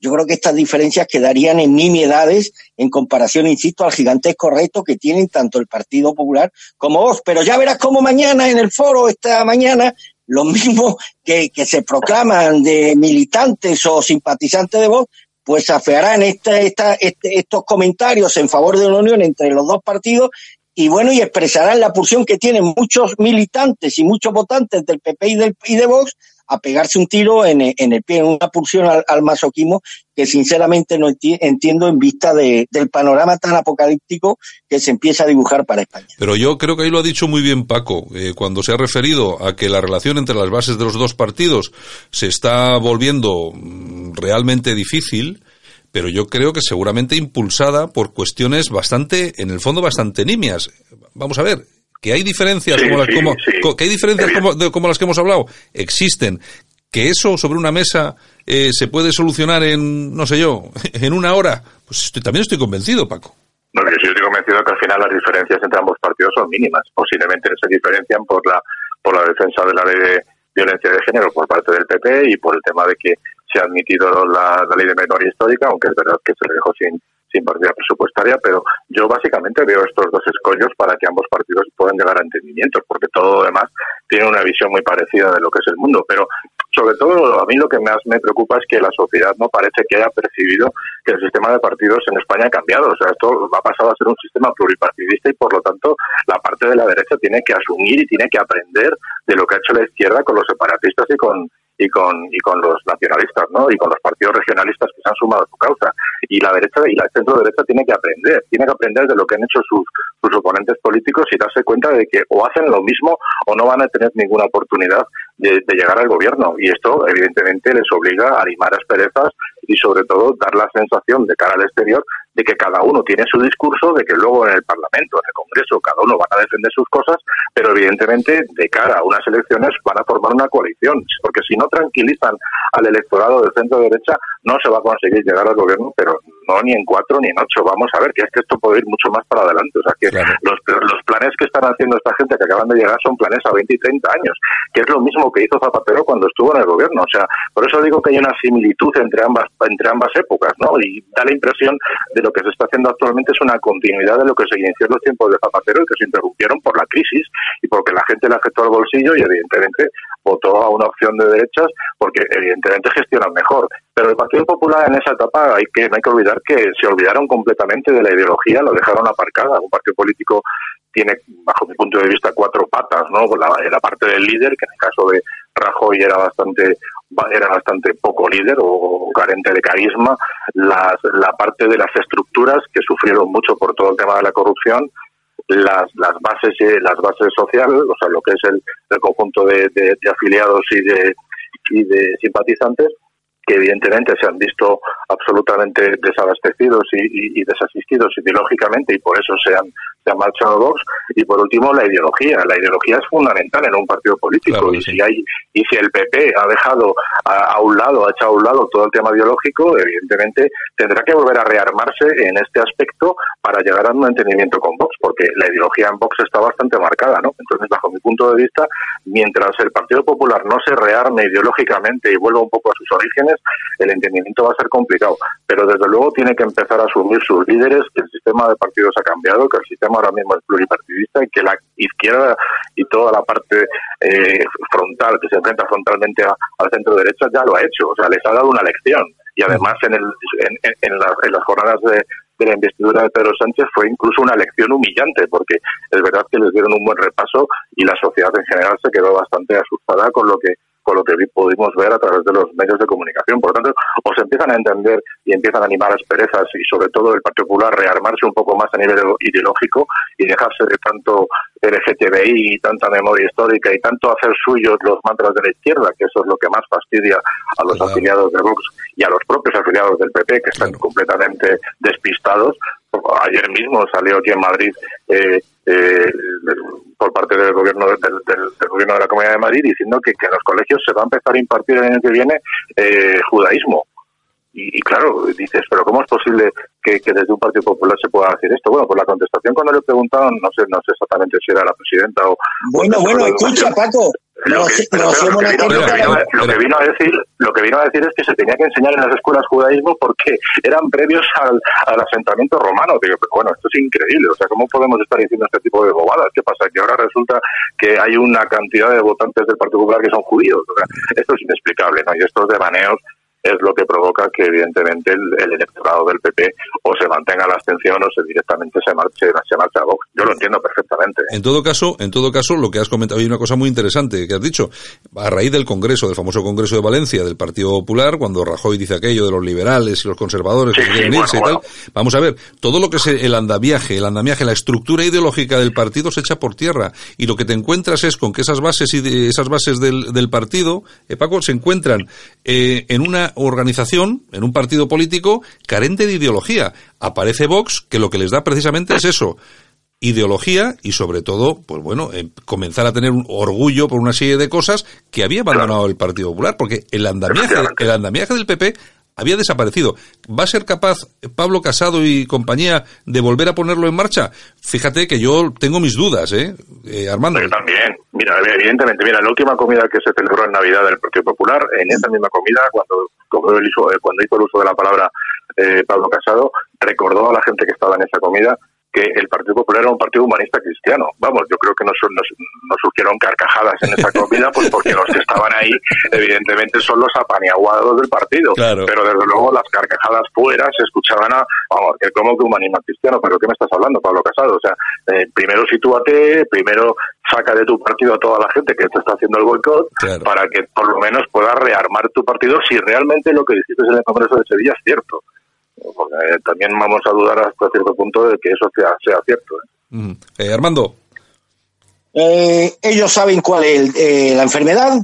yo creo que estas diferencias quedarían en nimiedades en comparación, insisto, al gigantesco reto que tienen tanto el Partido Popular como vos. Pero ya verás cómo mañana en el foro, esta mañana, los mismos que, que se proclaman de militantes o simpatizantes de voz, pues afearán este, esta, este, estos comentarios en favor de una unión entre los dos partidos y bueno, y expresarán la pulsión que tienen muchos militantes y muchos votantes del PP y, del, y de Vox a pegarse un tiro en, el pie, en una pulsión al, masoquismo que sinceramente no entiendo en vista del panorama tan apocalíptico que se empieza a dibujar para España. Pero yo creo que ahí lo ha dicho muy bien Paco, eh, cuando se ha referido a que la relación entre las bases de los dos partidos se está volviendo mm, realmente difícil, pero yo creo que seguramente impulsada por cuestiones bastante, en el fondo, bastante nimias. Vamos a ver, que hay diferencias como las como, que hay diferencias como, las que hemos hablado existen. Que eso sobre una mesa eh, se puede solucionar en no sé yo en una hora pues estoy, también estoy convencido Paco. No, yo estoy convencido que al final las diferencias entre ambos partidos son mínimas. Posiblemente se diferencian por la por la defensa de la ley de violencia de género por parte del PP y por el tema de que se ha admitido la, la ley de memoria histórica aunque es verdad que se le dejó sin sin partida presupuestaria, pero yo básicamente veo estos dos escollos para que ambos partidos puedan llegar a entendimientos, porque todo lo demás tiene una visión muy parecida de lo que es el mundo. Pero sobre todo, a mí lo que más me preocupa es que la sociedad no parece que haya percibido que el sistema de partidos en España ha cambiado. O sea, esto ha pasado a ser un sistema pluripartidista y, por lo tanto, la parte de la derecha tiene que asumir y tiene que aprender de lo que ha hecho la izquierda con los separatistas y con y con, y con los nacionalistas, ¿no? Y con los partidos regionalistas que se han sumado a su causa. Y la derecha y la centro derecha tiene que aprender, tiene que aprender de lo que han hecho sus, sus oponentes políticos y darse cuenta de que o hacen lo mismo o no van a tener ninguna oportunidad de, llegar al gobierno. Y esto, evidentemente, les obliga a limar asperezas y, sobre todo, dar la sensación de cara al exterior de que cada uno tiene su discurso, de que luego en el Parlamento, en el Congreso, cada uno van a defender sus cosas, pero evidentemente de cara a unas elecciones van a formar una coalición, porque si no tranquilizan al electorado del centro derecha, no se va a conseguir llegar al gobierno, pero no ni en cuatro ni en ocho. Vamos a ver, que es que esto puede ir mucho más para adelante. O sea, que los, los planes que están haciendo esta gente que acaban de llegar son planes a 20 y 30 años, que es lo mismo que hizo Zapatero cuando estuvo en el gobierno. O sea, por eso digo que hay una similitud entre ambas, entre ambas épocas, ¿no? Y da la impresión de lo que se está haciendo actualmente es una continuidad de lo que se inició en los tiempos de Zapatero y que se interrumpieron por la crisis y porque la gente le afectó al bolsillo y evidentemente votó a una opción de derechas porque evidentemente gestionan mejor. Pero el Partido Popular en esa etapa hay que, no hay que olvidar que se olvidaron completamente de la ideología, lo dejaron aparcada. Un partido político tiene, bajo mi punto de vista, cuatro patas, ¿no? La, parte del líder, que en el caso de Rajoy era bastante era bastante poco líder o carente de carisma, las, la parte de las estructuras que sufrieron mucho por todo el tema de la corrupción, las, las bases las bases sociales, o sea, lo que es el, el conjunto de, de, afiliados y de, y de simpatizantes, que evidentemente se han visto absolutamente desabastecidos y, y, desasistidos ideológicamente y por eso se han, se han marchado Vox. Y por último, la ideología. La ideología es fundamental en un partido político y si hay y si el PP ha dejado a, a, un lado, ha echado a un lado todo el tema ideológico, evidentemente tendrá que volver a rearmarse en este aspecto para llegar a un entendimiento con Vox, porque la ideología en Vox está bastante marcada, ¿no? Entonces, bajo mi punto de vista, mientras el Partido Popular no se rearme ideológicamente y vuelva un poco a sus orígenes, el entendimiento va a ser complicado. Pero desde luego tiene que empezar a asumir sus líderes que el sistema de partidos ha cambiado, que el sistema ahora mismo es pluripartidista y que la izquierda y toda la parte eh, frontal que se enfrenta frontalmente al centro derecha ya lo ha hecho. O sea, les ha dado una lección. Y además en, el, en, en, las jornadas de, de la investidura de Pedro Sánchez fue incluso una lección humillante, porque es verdad que les dieron un buen repaso y la sociedad en general se quedó bastante asustada con lo que con lo que pudimos ver a través de los medios de comunicación. Por lo tanto, o se empiezan a entender y empiezan a animar las perezas y sobre todo el Partido Popular rearmarse un poco más a nivel ideológico y dejarse de tanto LGTBI y tanta memoria histórica y tanto hacer suyos los mantras de la izquierda, que eso es lo que más fastidia a los afiliados de Vox y a los propios afiliados del PP, que están completamente despistados. Ayer mismo salió aquí en Madrid eh, eh, por parte del gobierno del, gobierno de la Comunidad de Madrid diciendo que, que en los colegios se va a empezar a impartir el año que viene eh, judaísmo. Y, claro, dices, pero ¿cómo es posible que, desde un Partido Popular se pueda hacer esto? Bueno, por la contestación cuando le preguntaron, no sé, no sé exactamente si era la presidenta o... Bueno, bueno, escucha, Paco, lo, que, vino, a decir lo que vino a decir es que se tenía que enseñar en las escuelas judaísmo porque eran previos al, al asentamiento romano. Digo pero bueno esto es increíble. O sea cómo podemos estar diciendo este tipo de bobadas qué pasa que ahora resulta que hay una cantidad de votantes del Partido Popular que son judíos. O sea esto es inexplicable no y estos devaneos es lo que provoca que evidentemente el, electorado del PP o se mantenga la abstención o se directamente se marche se marche a Vox. Yo lo entiendo perfectamente. En todo caso, en todo caso, lo que has comentado hay una cosa muy interesante que has dicho a raíz del Congreso, del famoso Congreso de Valencia del Partido Popular, cuando Rajoy dice aquello de los liberales y los conservadores que quieren irse y tal. Vamos a ver, todo lo que es el andamiaje, el andamiaje, la estructura ideológica del partido se echa por tierra y lo que te encuentras es con que esas bases y esas bases del, del partido, eh, Paco, se encuentran eh, en una organización, en un partido político carente de ideología. Aparece Vox, que lo que les da precisamente es eso, ideología y sobre todo, pues bueno, eh, comenzar a tener un orgullo por una serie de cosas que había abandonado el Partido Popular, porque el andamiaje, el andamiaje del PP había desaparecido. ¿Va a ser capaz Pablo Casado y compañía de volver a ponerlo en marcha? Fíjate que yo tengo mis dudas, ¿eh? eh Armando. Yo también. Mira, evidentemente, mira, la última comida que se celebró en Navidad del Partido Popular, en esa misma comida, cuando, hizo, cuando hizo el uso de la palabra eh, Pablo Casado, recordó a la gente que estaba en esa comida que el Partido Popular era un partido humanista cristiano. Vamos, yo creo que no, no, surgieron carcajadas en esa comida, pues porque los que estaban ahí, evidentemente, son los apaniaguados del partido. Pero desde luego las carcajadas fuera se escuchaban a, vamos, que como que humanismo cristiano, pero ¿qué me estás hablando, Pablo Casado? O sea, eh, primero sitúate, primero saca de tu partido a toda la gente que te está haciendo el boicot, para que por lo menos puedas rearmar tu partido si realmente lo que dijiste en el Congreso de Sevilla es cierto porque también vamos a dudar hasta cierto punto de que eso sea, sea cierto. ¿eh? eh Armando. Eh, ellos saben cuál es la enfermedad,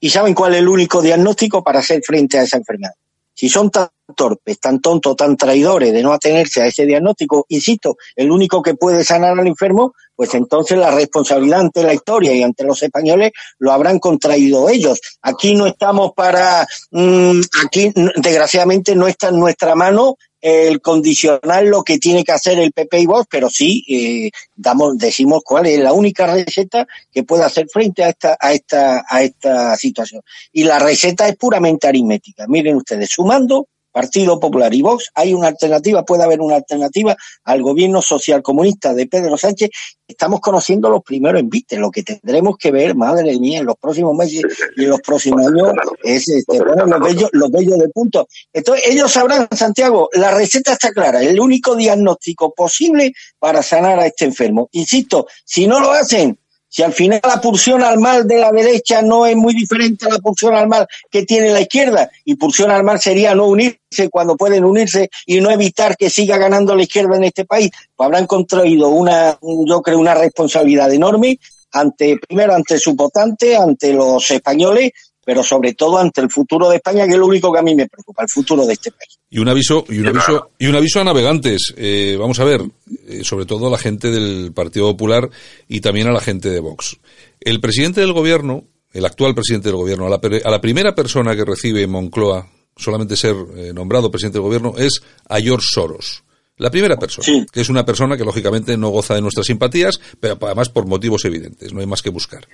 ¿Y saben cuál es el único diagnóstico para hacer frente a esa enfermedad? Si son tan torpes, tan tontos, tan traidores de no atenerse a ese diagnóstico, insisto, el único que puede sanar al enfermo, pues entonces la responsabilidad ante la historia y ante los españoles lo habrán contraído ellos. Aquí no estamos para, mm, aquí desgraciadamente no está en nuestra mano el condicionar lo que tiene que hacer el PP y Vox, pero sí eh, damos, decimos cuál es la única receta que puede hacer frente a esta, a esta, a esta situación. Y la receta es puramente aritmética. Miren ustedes, sumando Partido Popular y Vox, hay una alternativa, puede haber una alternativa al gobierno social comunista de Pedro Sánchez. Estamos conociendo los primeros envites, lo que tendremos que ver, madre mía, en los próximos meses y en los próximos años es este, bueno, los bellos, los bellos de punto. Entonces, ellos sabrán, Santiago, la receta está clara, el único diagnóstico posible para sanar a este enfermo. Insisto, si no lo hacen, si al final la pulsión al mal de la derecha no es muy diferente a la pulsión al mal que tiene la izquierda, y pulsión al mal sería no unirse cuando pueden unirse y no evitar que siga ganando la izquierda en este país, pues habrán contraído una, yo creo, una responsabilidad enorme ante, primero ante su votante, ante los españoles, pero sobre todo ante el futuro de España, que es lo único que a mí me preocupa, el futuro de este país. Y un aviso, y un aviso, y un aviso a navegantes. Eh, vamos a ver, eh, sobre todo a la gente del Partido Popular y también a la gente de Vox. El presidente del gobierno, el actual presidente del gobierno, a la, a la primera persona que recibe en Moncloa solamente ser eh, nombrado presidente del gobierno es a George Soros. La primera persona, que es una persona que lógicamente no goza de nuestras simpatías, pero además por motivos evidentes, no hay más que buscar.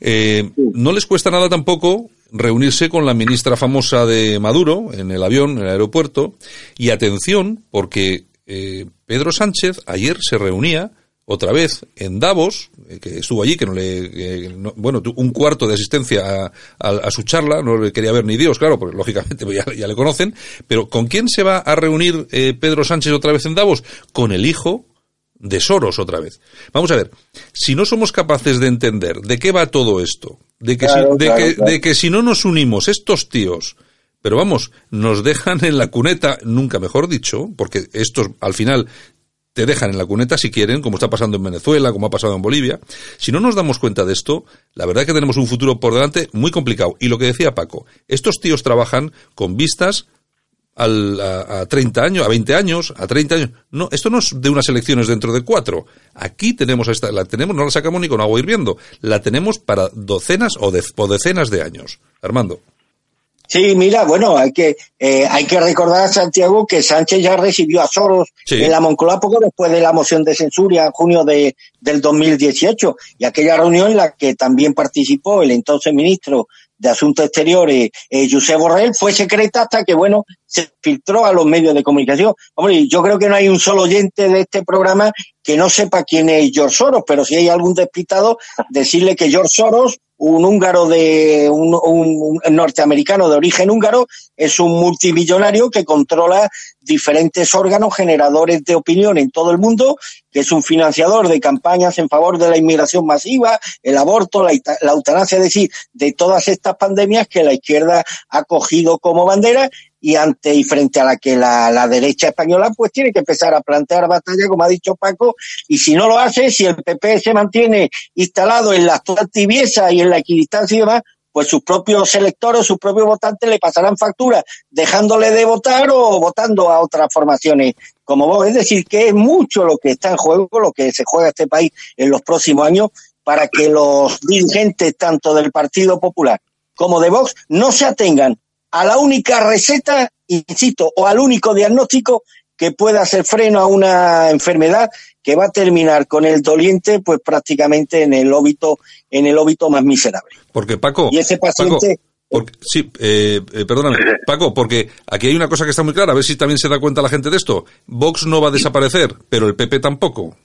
Eh, no les cuesta nada tampoco reunirse con la ministra famosa de Maduro en el avión, en el aeropuerto, y atención, porque eh, Pedro Sánchez ayer se reunía otra vez en Davos, eh, que estuvo allí, que no le, bueno, un cuarto de asistencia a, su charla, no le quería ver ni Dios, claro, porque lógicamente ya, ya le conocen, pero ¿con quién se va a reunir eh, Pedro Sánchez otra vez en Davos? Con el hijo de Soros otra vez. Vamos a ver, si no somos capaces de entender de qué va todo esto, de que, si, de, que, de que si no nos unimos estos tíos, pero vamos, nos dejan en la cuneta, nunca mejor dicho, porque estos al final te dejan en la cuneta si quieren, como está pasando en Venezuela, como ha pasado en Bolivia. Si no nos damos cuenta de esto, la verdad es que tenemos un futuro por delante muy complicado. Y lo que decía Paco, estos tíos trabajan con vistas al, a, a, 30 años, a 20 años, a 30 años. No, esto no es de unas elecciones dentro de cuatro. Aquí tenemos esta, la tenemos, no la sacamos ni con agua hirviendo. La tenemos para docenas o, de, o decenas de años. Armando. Sí, mira, bueno, hay que eh, hay que recordar a Santiago que Sánchez ya recibió a Soros sí. en la Moncloa poco después de la moción de censura en junio de, del 2018 y aquella reunión en la que también participó el entonces ministro de Asuntos Exteriores, eh, José Borrell, fue secreta hasta que, bueno, se filtró a los medios de comunicación. Hombre, yo creo que no hay un solo oyente de este programa que no sepa quién es George Soros, pero si hay algún despistado, decirle que George Soros un húngaro de un, un, norteamericano de origen húngaro es un multimillonario que controla diferentes órganos generadores de opinión en todo el mundo, que es un financiador de campañas en favor de la inmigración masiva, el aborto, la, la eutanasia, es decir, de todas estas pandemias que la izquierda ha cogido como bandera y ante y frente a la que la, la, derecha española pues tiene que empezar a plantear batalla, como ha dicho Paco, y si no lo hace, si el PP se mantiene instalado en la actual tibieza y en la equidistancia y demás, pues sus propios electores, sus propios votantes le pasarán factura dejándole de votar o votando a otras formaciones como vos. Es decir, que es mucho lo que está en juego, lo que se juega este país en los próximos años para que los dirigentes tanto del Partido Popular como de Vox no se atengan a la única receta, insisto, o al único diagnóstico que pueda hacer freno a una enfermedad que va a terminar con el doliente pues prácticamente en el óbito en el óbito más miserable. Porque Paco, y ese paciente Paco, porque, sí, eh, eh, perdóname, Paco, porque aquí hay una cosa que está muy clara, a ver si también se da cuenta la gente de esto. Vox no va a desaparecer, pero el PP tampoco.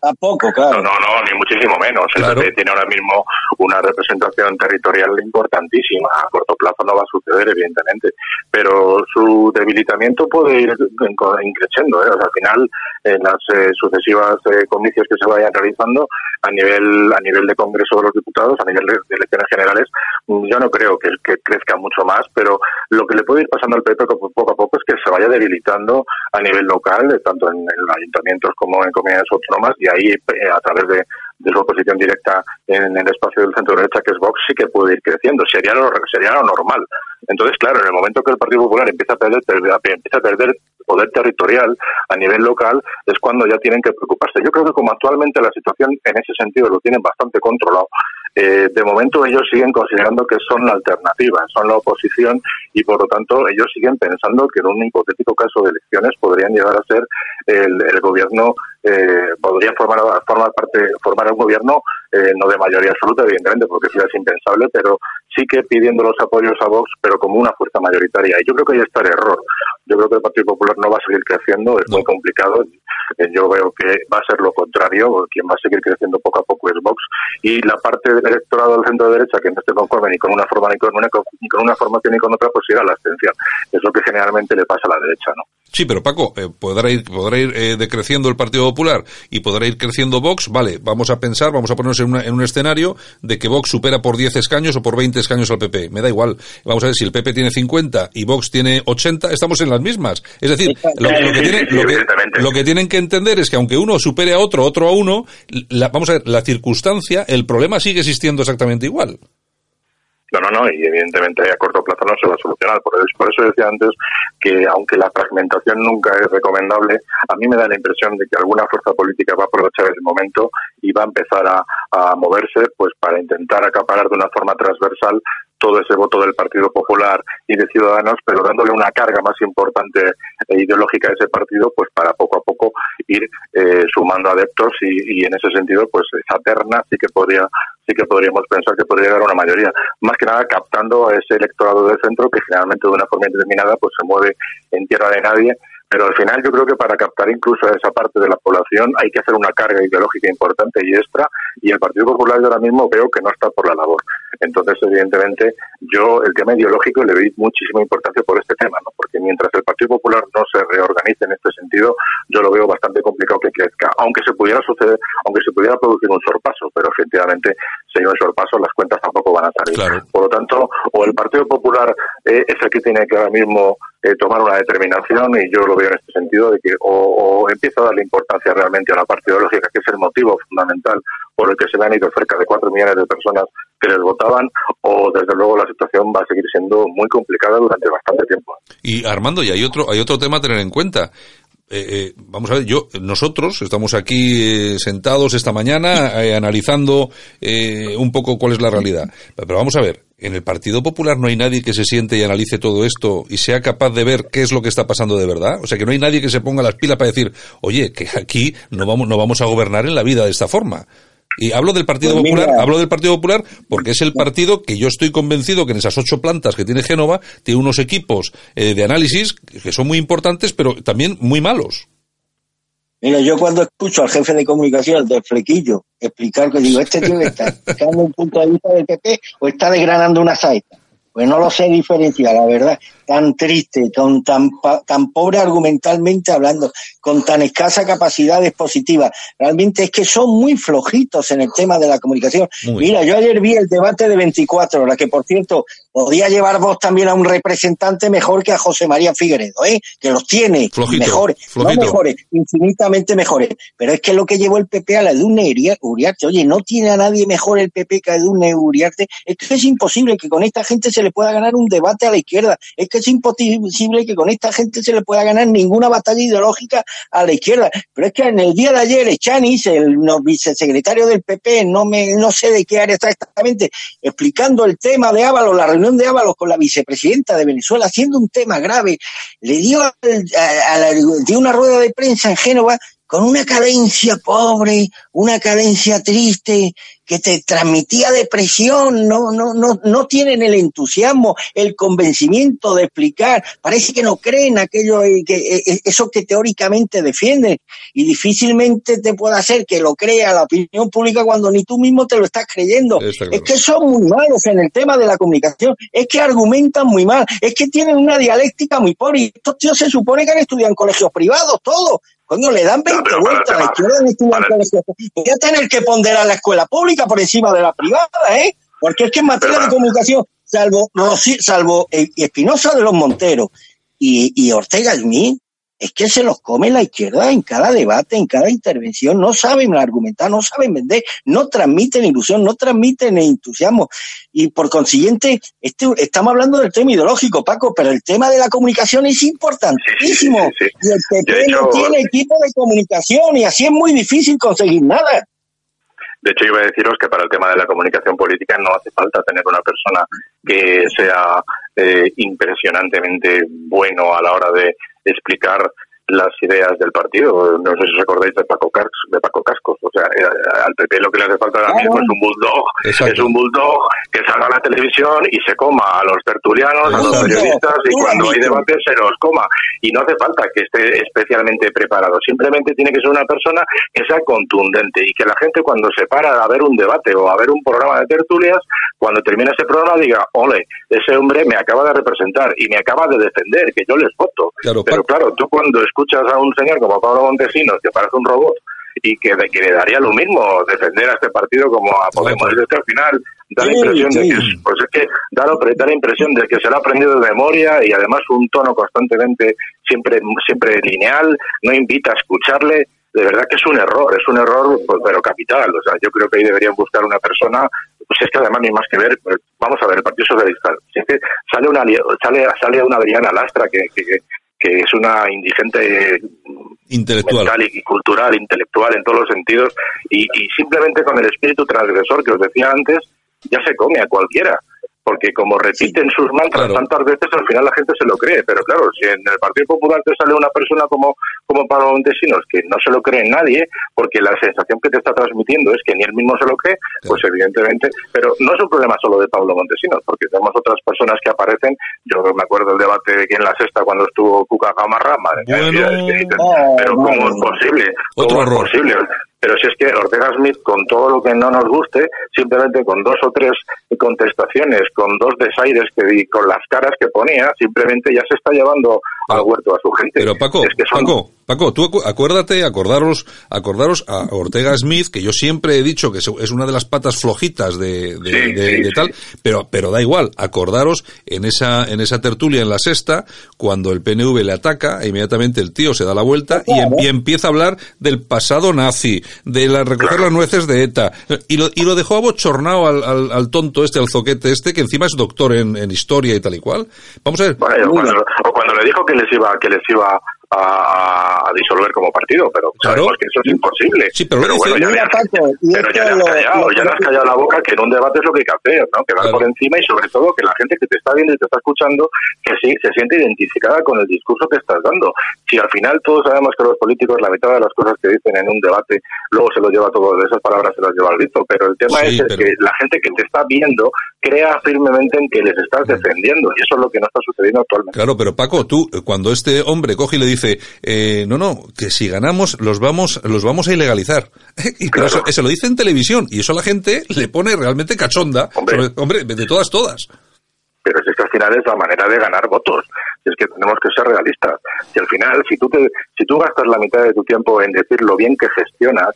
Tampoco, claro. No, no, no, ni muchísimo menos. El claro. PP tiene ahora mismo una representación territorial importantísima. A corto plazo no va a suceder, evidentemente. Pero su debilitamiento puede ir increciendo. ¿eh? O sea, al final, en las eh, sucesivas eh, comicios que se vayan realizando, a nivel a nivel de Congreso de los Diputados, a nivel de, de elecciones generales, yo no creo que, que, crezca mucho más, pero lo que le puede ir pasando al PP poco a poco es que se vaya debilitando a nivel local, tanto en, en ayuntamientos como en comunidades autónomas, y ahí a través de, su oposición directa en el espacio del centro derecha, que es Vox, sí que puede ir creciendo. Sería lo, sería lo normal. Entonces, claro, en el momento que el Partido Popular empieza a perder, empieza a perder poder territorial a nivel local, es cuando ya tienen que preocuparse. Yo creo que como actualmente la situación en ese sentido lo tienen bastante controlado, eh, de momento ellos siguen considerando que son la alternativa, son la oposición y por lo tanto ellos siguen pensando que en un hipotético caso de elecciones podrían llegar a ser el, gobierno, eh, podría formar, formar parte, formar un gobierno eh, no de mayoría absoluta, evidentemente, porque eso es impensable, pero sí que pidiendo los apoyos a Vox, pero como una fuerza mayoritaria. Y yo creo que ahí está el error. Yo creo que el Partido Popular no va a seguir creciendo, es muy complicado. Eh, yo veo que va a ser lo contrario, quien va a seguir creciendo poco a poco es Vox. Y la parte del electorado del centro derecha, que no esté conforme ni con una forma ni con una, ni con una formación ni con otra, pues irá a la abstención. Es lo que generalmente le pasa a la derecha, ¿no? Sí, pero Paco, eh, podrá ir, podrá ir eh, decreciendo el Partido Popular y podrá ir creciendo Vox. Vale, vamos a pensar, vamos a ponernos en, en, un escenario de que Vox supera por 10 escaños o por 20 escaños al PP. Me da igual. Vamos a ver si el PP tiene 50 y Vox tiene 80, estamos en las mismas. Es decir, lo, que, tienen que entender es que aunque uno supere a otro, otro a uno, la, vamos a ver, la circunstancia, el problema sigue existiendo exactamente igual. No, no, no, y evidentemente a corto plazo no se va a solucionar. Por eso, por eso decía antes que aunque la fragmentación nunca es recomendable, a mí me da la impresión de que alguna fuerza política va a aprovechar el momento y va a empezar a, a moverse pues para intentar acaparar de una forma transversal todo ese voto del Partido Popular y de Ciudadanos, pero dándole una carga más importante e ideológica a ese partido, pues para poco a poco ir eh, sumando adeptos y, en ese sentido, pues esa terna sí que podría sí que podríamos pensar que podría llegar a una mayoría. Más que nada captando a ese electorado del centro que generalmente de una forma indeterminada pues se mueve en tierra de nadie pero al final yo creo que para captar incluso a esa parte de la población hay que hacer una carga ideológica importante y extra y el Partido Popular yo ahora mismo veo que no está por la labor. Entonces, evidentemente, yo el tema ideológico le doy muchísima importancia por este tema, ¿no? porque mientras el Partido Popular no se reorganice en este sentido, yo lo veo bastante complicado que crezca, aunque se pudiera suceder, aunque se pudiera producir un sorpaso, pero efectivamente, si hay un sorpaso, las cuentas tampoco van a salir. Por lo tanto, o el Partido Popular eh, es el que tiene que ahora mismo eh, tomar una determinación y yo lo veo en este sentido de que o, empieza a darle importancia realmente a la parte ideológica, que es el motivo fundamental por el que se le han ido cerca de cuatro millones de personas que les votaban, o desde luego la situación va a seguir siendo muy complicada durante bastante tiempo. Y Armando, y hay otro, hay otro tema a tener en cuenta. Eh, eh, vamos a ver, yo, nosotros estamos aquí sentados esta mañana analizando un poco cuál es la realidad. Pero vamos a ver, en el Partido Popular no hay nadie que se siente y analice todo esto y sea capaz de ver qué es lo que está pasando de verdad. O sea, que no hay nadie que se ponga las pilas para decir, oye, que aquí no vamos, no vamos a gobernar en la vida de esta forma. Y hablo del Partido pues Popular, hablo del Partido Popular porque es el partido que yo estoy convencido que en esas ocho plantas que tiene Génova tiene unos equipos eh, de análisis que son muy importantes, pero también muy malos. Mira, yo cuando escucho al jefe de comunicación, del flequillo, explicar que digo, este tío está dando un punto de vista del PP o está desgranando una saeta. Pues no lo sé diferenciar, la verdad tan triste, con tan, tan pobre argumentalmente hablando, con tan escasa capacidad expositiva. Realmente es que son muy flojitos en el tema de la comunicación. Mira, yo ayer vi el debate de 24 horas, que por cierto, podía llevar vos también a un representante mejor que a José María Figueredo, ¿eh? que los tiene mejores, no mejores, infinitamente mejores. Pero es que lo que llevó el PP a la Edurne Uriarte, oye, no tiene a nadie mejor el PP que a Edurne Uriarte, es que es imposible que con esta gente se le pueda ganar un debate a la izquierda. Es es imposible que con esta gente se le pueda ganar ninguna batalla ideológica a la izquierda. Pero es que en el día de ayer, Echanis, el vicesecretario del PP, no me, no sé de qué área está exactamente, explicando el tema de Ábalos, la reunión de Ábalos con la vicepresidenta de Venezuela, haciendo un tema grave, le dio, a, dio una rueda de prensa en Génova con una cadencia pobre, una cadencia triste, que te transmitía depresión, no, no, no, no tienen el entusiasmo, el convencimiento de explicar, parece que no creen aquello eh, que eh, eh, eso que teóricamente defienden. Y difícilmente te puede hacer que lo crea la opinión pública cuando ni tú mismo te lo estás creyendo. Es que son muy malos en el tema de la comunicación, es que argumentan muy mal, es que tienen una dialéctica muy pobre. Y estos tíos se supone que han estudiado en colegios privados, todos, Coño, le dan 20 vueltas a la izquierda Voy a tener que ponderar la escuela pública por encima de la privada, ¿eh? Porque es que en materia de comunicación, salvo, salvo Espinosa de los Monteros y, y Ortega mí es que se los come la izquierda en cada debate, en cada intervención, no saben argumentar, no saben vender, no transmiten ilusión, no transmiten entusiasmo. Y por consiguiente, este, estamos hablando del tema ideológico, Paco, pero el tema de la comunicación es importantísimo. y el PP no tiene equipo de comunicación y así es muy difícil conseguir nada. De hecho, iba a deciros que para el tema de la comunicación política no hace falta tener una persona que sea eh, impresionantemente bueno a la hora de explicar las ideas del partido. No sé si recordáis de Paco, de Paco Cascos. O sea, eh, al PP lo que le hace falta ahora mismo es un bulldog. Es un bulldog que salga a la televisión y se coma a los tertulianos, a los periodistas y cuando hay debate se los coma. Y no hace falta que esté especialmente preparado. Simplemente tiene que ser una persona que sea contundente y que la gente cuando se para a ver un debate o a ver un programa de tertulias, cuando termina ese programa diga, ole, ese hombre me acaba de representar y me acaba de defender, que yo les voto. Pero claro, tú cuando escuchas a un señor como Pablo Montesinos, que parece un robot, y que, que le daría lo mismo defender a este partido como a Podemos. Es que al final da la impresión de que, pues es que da, da, la impresión de que se lo ha aprendido de memoria y además un tono constantemente siempre, siempre lineal, no invita a escucharle. De verdad que es un error, es un error, pues, pero capital. O sea, yo creo que ahí deberían buscar una persona pues es que además ni más que ver, pues, vamos a ver, el Partido Socialista, si es que sale una sale sale una Adriana Lastra que, que, que es una indigente intelectual. y cultural, intelectual en todos los sentidos, y, y simplemente con el espíritu transgresor que os decía antes, ya se come a cualquiera porque como repiten sus mantras tantas veces, al final la gente se lo cree. Pero claro, si en el Partido Popular te sale una persona como, como Pablo Montesinos, que no se lo cree nadie, porque la sensación que te está transmitiendo es que ni él mismo se lo cree, pues evidentemente, pero no es un problema solo de Pablo Montesinos, porque tenemos otras personas que aparecen, yo me acuerdo del debate de que en la sexta cuando estuvo Cuca Gamarra, madre pero ¿cómo es posible? ¿Cómo es posible? Pero si es que Ortega Smith, con todo lo que no nos guste, simplemente con dos o tres contestaciones, con dos desaires que con las caras que ponía, simplemente ya se está llevando al huerto a su gente. Pero Paco, Paco, Paco, tú acuérdate, acordaros, acordaros a Ortega Smith, que yo siempre he dicho que es una de las patas flojitas de, de, tal, pero, pero da igual, acordaros en esa, en esa tertulia en la sexta, cuando el PNV le ataca, e inmediatamente el tío se da la vuelta y, y empieza a hablar del pasado nazi, de la, recoger las nueces de ETA, y lo, y lo dejó abochornado al, al, al, tonto este, al zoquete este, que encima es doctor en, en historia y tal y cual. Vamos a ver. Bueno, cuando, o cuando le dijo que les iba, que les iba a, disolver como partido, pero sabemos que eso es imposible. Sí, pero, bueno, ya, le has, pero ya le has callado, ya le has callado la boca que en un debate es lo que hay que hacer, ¿no? Que va por encima y sobre todo que la gente que te está viendo y te está escuchando que sí se siente identificada con el discurso que estás dando. Si al final todos sabemos que los políticos la mitad de las cosas que dicen en un debate luego se lo lleva todo, de esas palabras se las lleva al visto, pero el tema es, que la gente que te está viendo crea firmemente en que les estás defendiendo y eso es lo que no está sucediendo actualmente. Claro, pero Paco, tú cuando este hombre coge y le dice eh, no, no, que si ganamos los vamos, los vamos a ilegalizar. y eso, lo dice en televisión y eso a la gente le pone realmente cachonda. Hombre, de todas, todas. Pero es que al final es la manera de ganar votos. Es que tenemos que ser realistas. Si al final, si tú, te, si tú gastas la mitad de tu tiempo en decir lo bien que gestionas,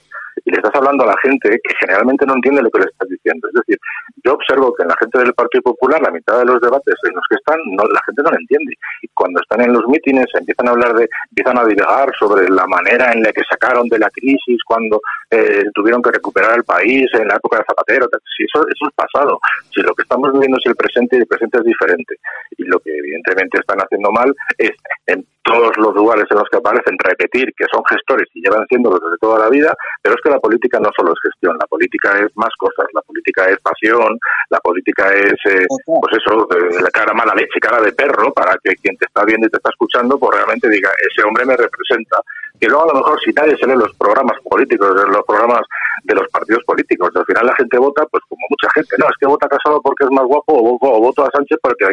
y le estás hablando a la gente que generalmente no entiende lo que le estás diciendo. Es decir, yo observo que en la gente del Partido Popular, la mitad de los debates en los que están, no, la gente no lo entiende. Y cuando están en los mítines empiezan a hablar de, empiezan a divagar sobre la manera en la que sacaron de la crisis cuando eh, tuvieron que recuperar el país en la época de Zapatero. Si eso, eso es pasado. Si lo que estamos viviendo es el presente y el presente es diferente. Y lo que evidentemente están haciendo mal es en todos los lugares en los que aparecen repetir que son gestores y llevan siendo desde toda la vida, pero es que la política no solo es gestión, la política es más cosas, la política es pasión, la política es, eh, pues eso, la cara mala leche, cara de perro, para que quien te está viendo y te está escuchando, pues realmente diga, ese hombre me representa que luego a lo mejor si nadie se lee los programas políticos, los programas de los partidos políticos, al final la gente vota, pues como mucha gente, no, es que vota Casado porque es más guapo o, voto a Sánchez porque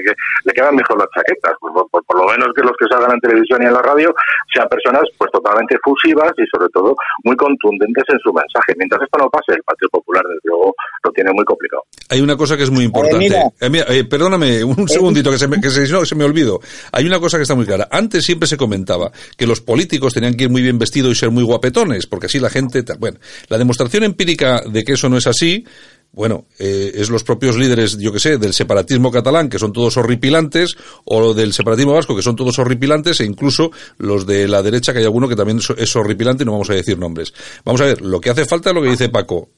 le quedan mejor las chaquetas, pues, por, lo menos que los que salgan en televisión y en la radio sean personas pues totalmente fusivas y sobre todo muy contundentes en su mensaje. Mientras esto no pase, el Partido Popular desde luego lo tiene muy complicado. Hay una cosa que es muy importante. Eh, eh, perdóname un segundito que se me, que se, no, se me olvido. Hay una cosa que está muy clara. Antes siempre se comentaba que los políticos tenían que ir muy bien vestido y ser muy guapetones, porque así la gente... Bueno, la demostración empírica de que eso no es así bueno, eh, es los propios líderes, yo que sé, del separatismo catalán, que son todos horripilantes, o del separatismo vasco, que son todos horripilantes, e incluso los de la derecha, que hay alguno que también es horripilante, y no vamos a decir nombres. Vamos a ver, lo que hace falta es lo que dice Paco,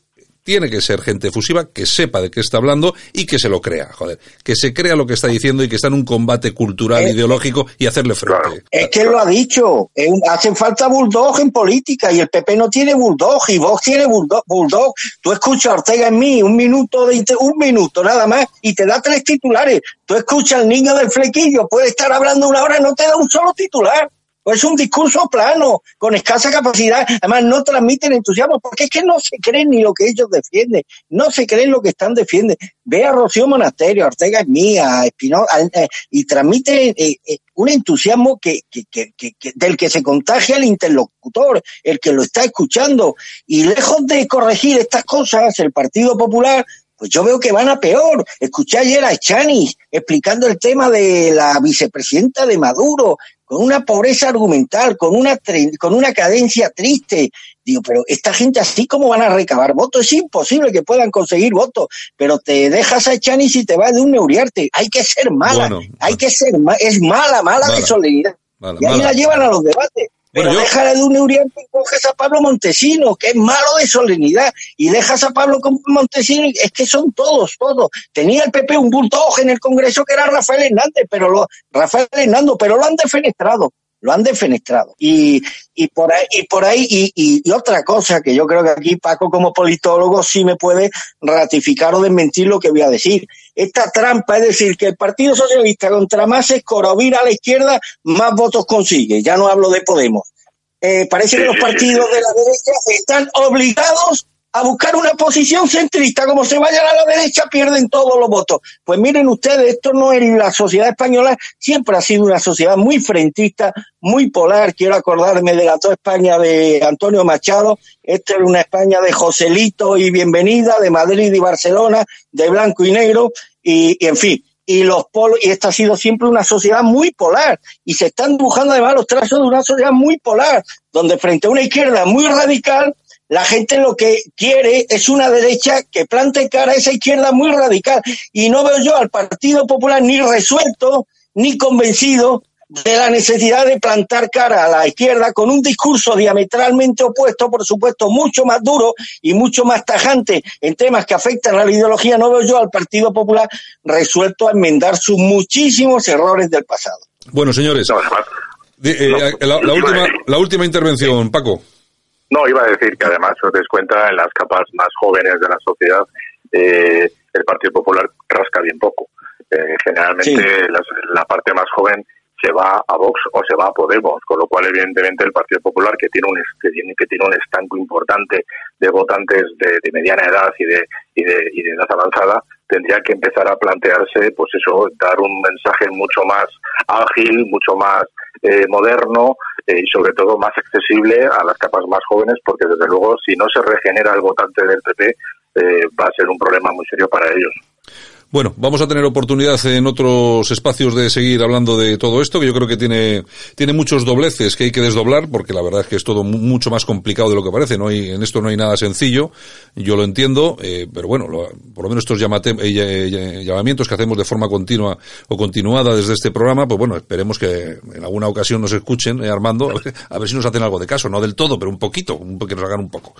tiene que ser gente efusiva que sepa de qué está hablando y que se lo crea, joder, que se crea lo que está diciendo y que está en un combate cultural, eh, ideológico y hacerle frente. Es que lo ha dicho, hacen falta bulldog en política y el PP no tiene bulldog y vos tiene bulldog. bulldog. Tú escuchas a Ortega en mí un minuto de un minuto nada más y te da tres titulares. Tú escuchas al niño del flequillo, puede estar hablando una hora y no te da un solo titular. Pues es un discurso plano, con escasa capacidad. Además, no transmiten entusiasmo, porque es que no se creen ni lo que ellos defienden. No se creen lo que están defendiendo. Ve a Rocío Monasterio, Ortega es mía, Espinosa, eh, y transmite eh, eh, un entusiasmo que, que, que, del que se contagia el interlocutor, el que lo está escuchando. Y lejos de corregir estas cosas, el Partido Popular pues yo veo que van a peor. Escuché ayer a Echani explicando el tema de la vicepresidenta de Maduro, con una pobreza argumental, con una, con una cadencia triste. Digo, pero esta gente así como van a recabar votos, es imposible que puedan conseguir votos, pero te dejas a Echani si te vas de un neuriarte. Hay que ser mala, hay que ser, es mala, mala, de solidaridad. y ahí la llevan a los debates. Pero deja de un Uriarte y coges a Pablo Montesino, que es malo de solemnidad, y dejas a Pablo Montesino, es que son todos, todos. Tenía el PP un bulldog en el Congreso que era Rafael Hernández, pero lo, Rafael Hernández, pero lo han defenestrado, lo han defenestrado. Y, y por ahí, y por ahí, y, y, otra cosa que yo creo que aquí Paco como politólogo sí me puede ratificar o desmentir lo que voy a decir. Esta trampa, es decir, que el Partido Socialista contra más escorovir a la izquierda, más votos consigue. Ya no hablo de Podemos. Eh, parece que los partidos de la derecha están obligados a buscar una posición centrista, como se vayan a la derecha pierden todos los votos. Pues miren ustedes, esto no es la sociedad española, siempre ha sido una sociedad muy frentista, muy polar. Quiero acordarme de la toda España de Antonio Machado, esta era una España de Joselito y bienvenida, de Madrid y Barcelona, de blanco y negro, y, en fin. Y los polos, y esta ha sido siempre una sociedad muy polar, y se están dibujando además los trazos de una sociedad muy polar, donde frente a una izquierda muy radical, la gente lo que quiere es una derecha que plante cara a esa izquierda muy radical. Y no veo yo al Partido Popular ni resuelto ni convencido de la necesidad de plantar cara a la izquierda con un discurso diametralmente opuesto, por supuesto, mucho más duro y mucho más tajante en temas que afectan a la ideología. No veo yo al Partido Popular resuelto a enmendar sus muchísimos errores del pasado. Bueno, señores, eh, la, última, la última intervención, Paco. No, iba a decir que además, os des cuenta, en las capas más jóvenes de la sociedad, eh, el Partido Popular rasca bien poco. Eh, generalmente la parte más joven se va a Vox o se va a Podemos, con lo cual evidentemente el Partido Popular que tiene un que tiene, que tiene un estanco importante de votantes de, mediana edad y de, y de, y de edad avanzada tendría que empezar a plantearse pues eso dar un mensaje mucho más ágil, mucho más eh, moderno eh, y sobre todo más accesible a las capas más jóvenes, porque desde luego si no se regenera el votante del PP eh, va a ser un problema muy serio para ellos. Bueno, vamos a tener oportunidad en otros espacios de seguir hablando de todo esto, que yo creo que tiene, tiene muchos dobleces que hay que desdoblar, porque la verdad es que es todo mucho más complicado de lo que parece. No hay, en esto no hay nada sencillo, yo lo entiendo, eh, pero bueno, por lo menos estos eh, llamamientos que hacemos de forma continua o continuada desde este programa, pues bueno, esperemos que en alguna ocasión nos escuchen, eh, Armando, a ver, si nos hacen algo de caso, no del todo, pero un poquito, que nos hagan un poco.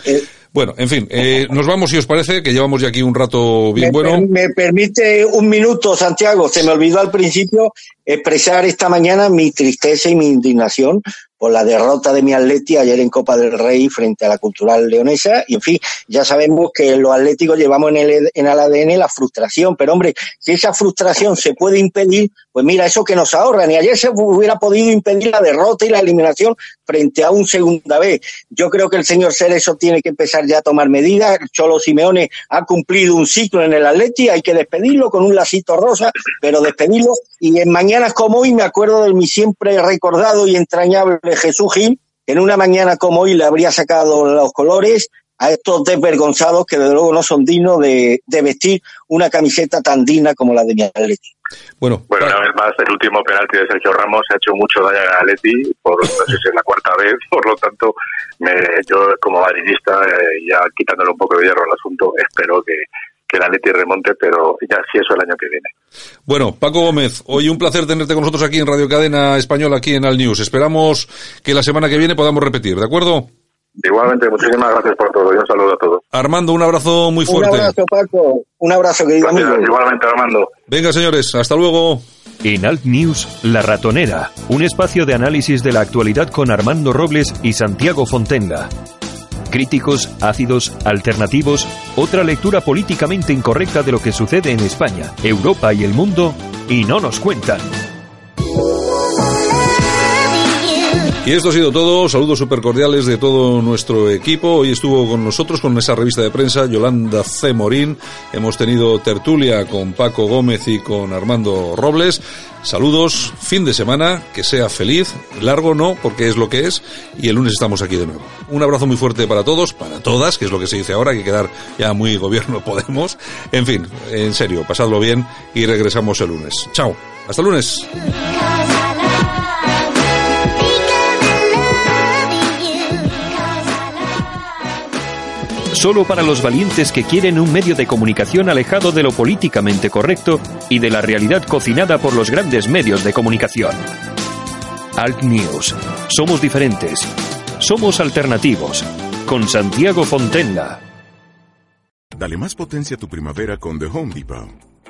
bueno, en fin, nos vamos si os parece, que llevamos ya aquí un rato bien bueno. Me permite un minuto, Santiago, se me olvidó al principio expresar esta mañana mi tristeza y mi indignación por la derrota de mi Atleti ayer en Copa del Rey frente a la Cultural Leonesa. Y en fin, ya sabemos que los atléticos llevamos en el, en el ADN la frustración. Pero hombre, si esa frustración se puede impedir, pues mira, eso que nos ahorran. Y ayer se hubiera podido impedir la derrota y la eliminación frente a un segunda vez. Yo creo que el señor Cerezo tiene que empezar ya a tomar medidas. Cholo Simeone ha cumplido un ciclo en el Atleti, hay que despedirlo con un lacito rosa, pero despedirlo. Y en mañanas como hoy me acuerdo de mi siempre recordado y entrañable Jesús Gil, en una mañana como hoy le habría sacado los colores a estos desvergonzados que desde luego no son dignos de, vestir una camiseta tan digna como la de mi Atleti. Bueno, bueno, una vez más, el último penalti de Sergio Ramos ha hecho mucho daño a Atleti, por no sé si es la cuarta vez, por lo tanto, me, yo como madridista, eh, ya quitándole un poco de hierro al asunto, espero que, que la Leti remonte, pero ya si eso el año que viene. Bueno, Paco Gómez, hoy un placer tenerte con nosotros aquí en Radio Cadena Española, aquí en Al News. Esperamos que la semana que viene podamos repetir, ¿de acuerdo? Igualmente, muchísimas gracias por todo y un saludo a todos. Armando, un abrazo muy fuerte. Un abrazo, Paco. Un abrazo, querido amigo. Igualmente, Armando. Venga, señores, hasta luego. En Alt News, La Ratonera, un espacio de análisis de la actualidad con Armando Robles y Santiago Fontenga. Críticos, ácidos, alternativos, otra lectura políticamente incorrecta de lo que sucede en España, Europa y el mundo, y no nos cuentan. Y esto ha sido todo. Saludos súper cordiales de todo nuestro equipo. Hoy estuvo con nosotros con esa revista de prensa Yolanda C. Morín. Hemos tenido tertulia con Paco Gómez y con Armando Robles. Saludos, fin de semana, que sea feliz, largo no, porque es lo que es, y el lunes estamos aquí de nuevo. Un abrazo muy fuerte para todos, para todas, que es lo que se dice ahora, que quedar ya muy gobierno Podemos. En fin, en serio, pasadlo bien y regresamos el lunes. Chao, hasta el lunes. Solo para los valientes que quieren un medio de comunicación alejado de lo políticamente correcto y de la realidad cocinada por los grandes medios de comunicación. Alt News. Somos diferentes. Somos alternativos. Con Santiago Fontenla. Dale más potencia a tu primavera con The Home Depot.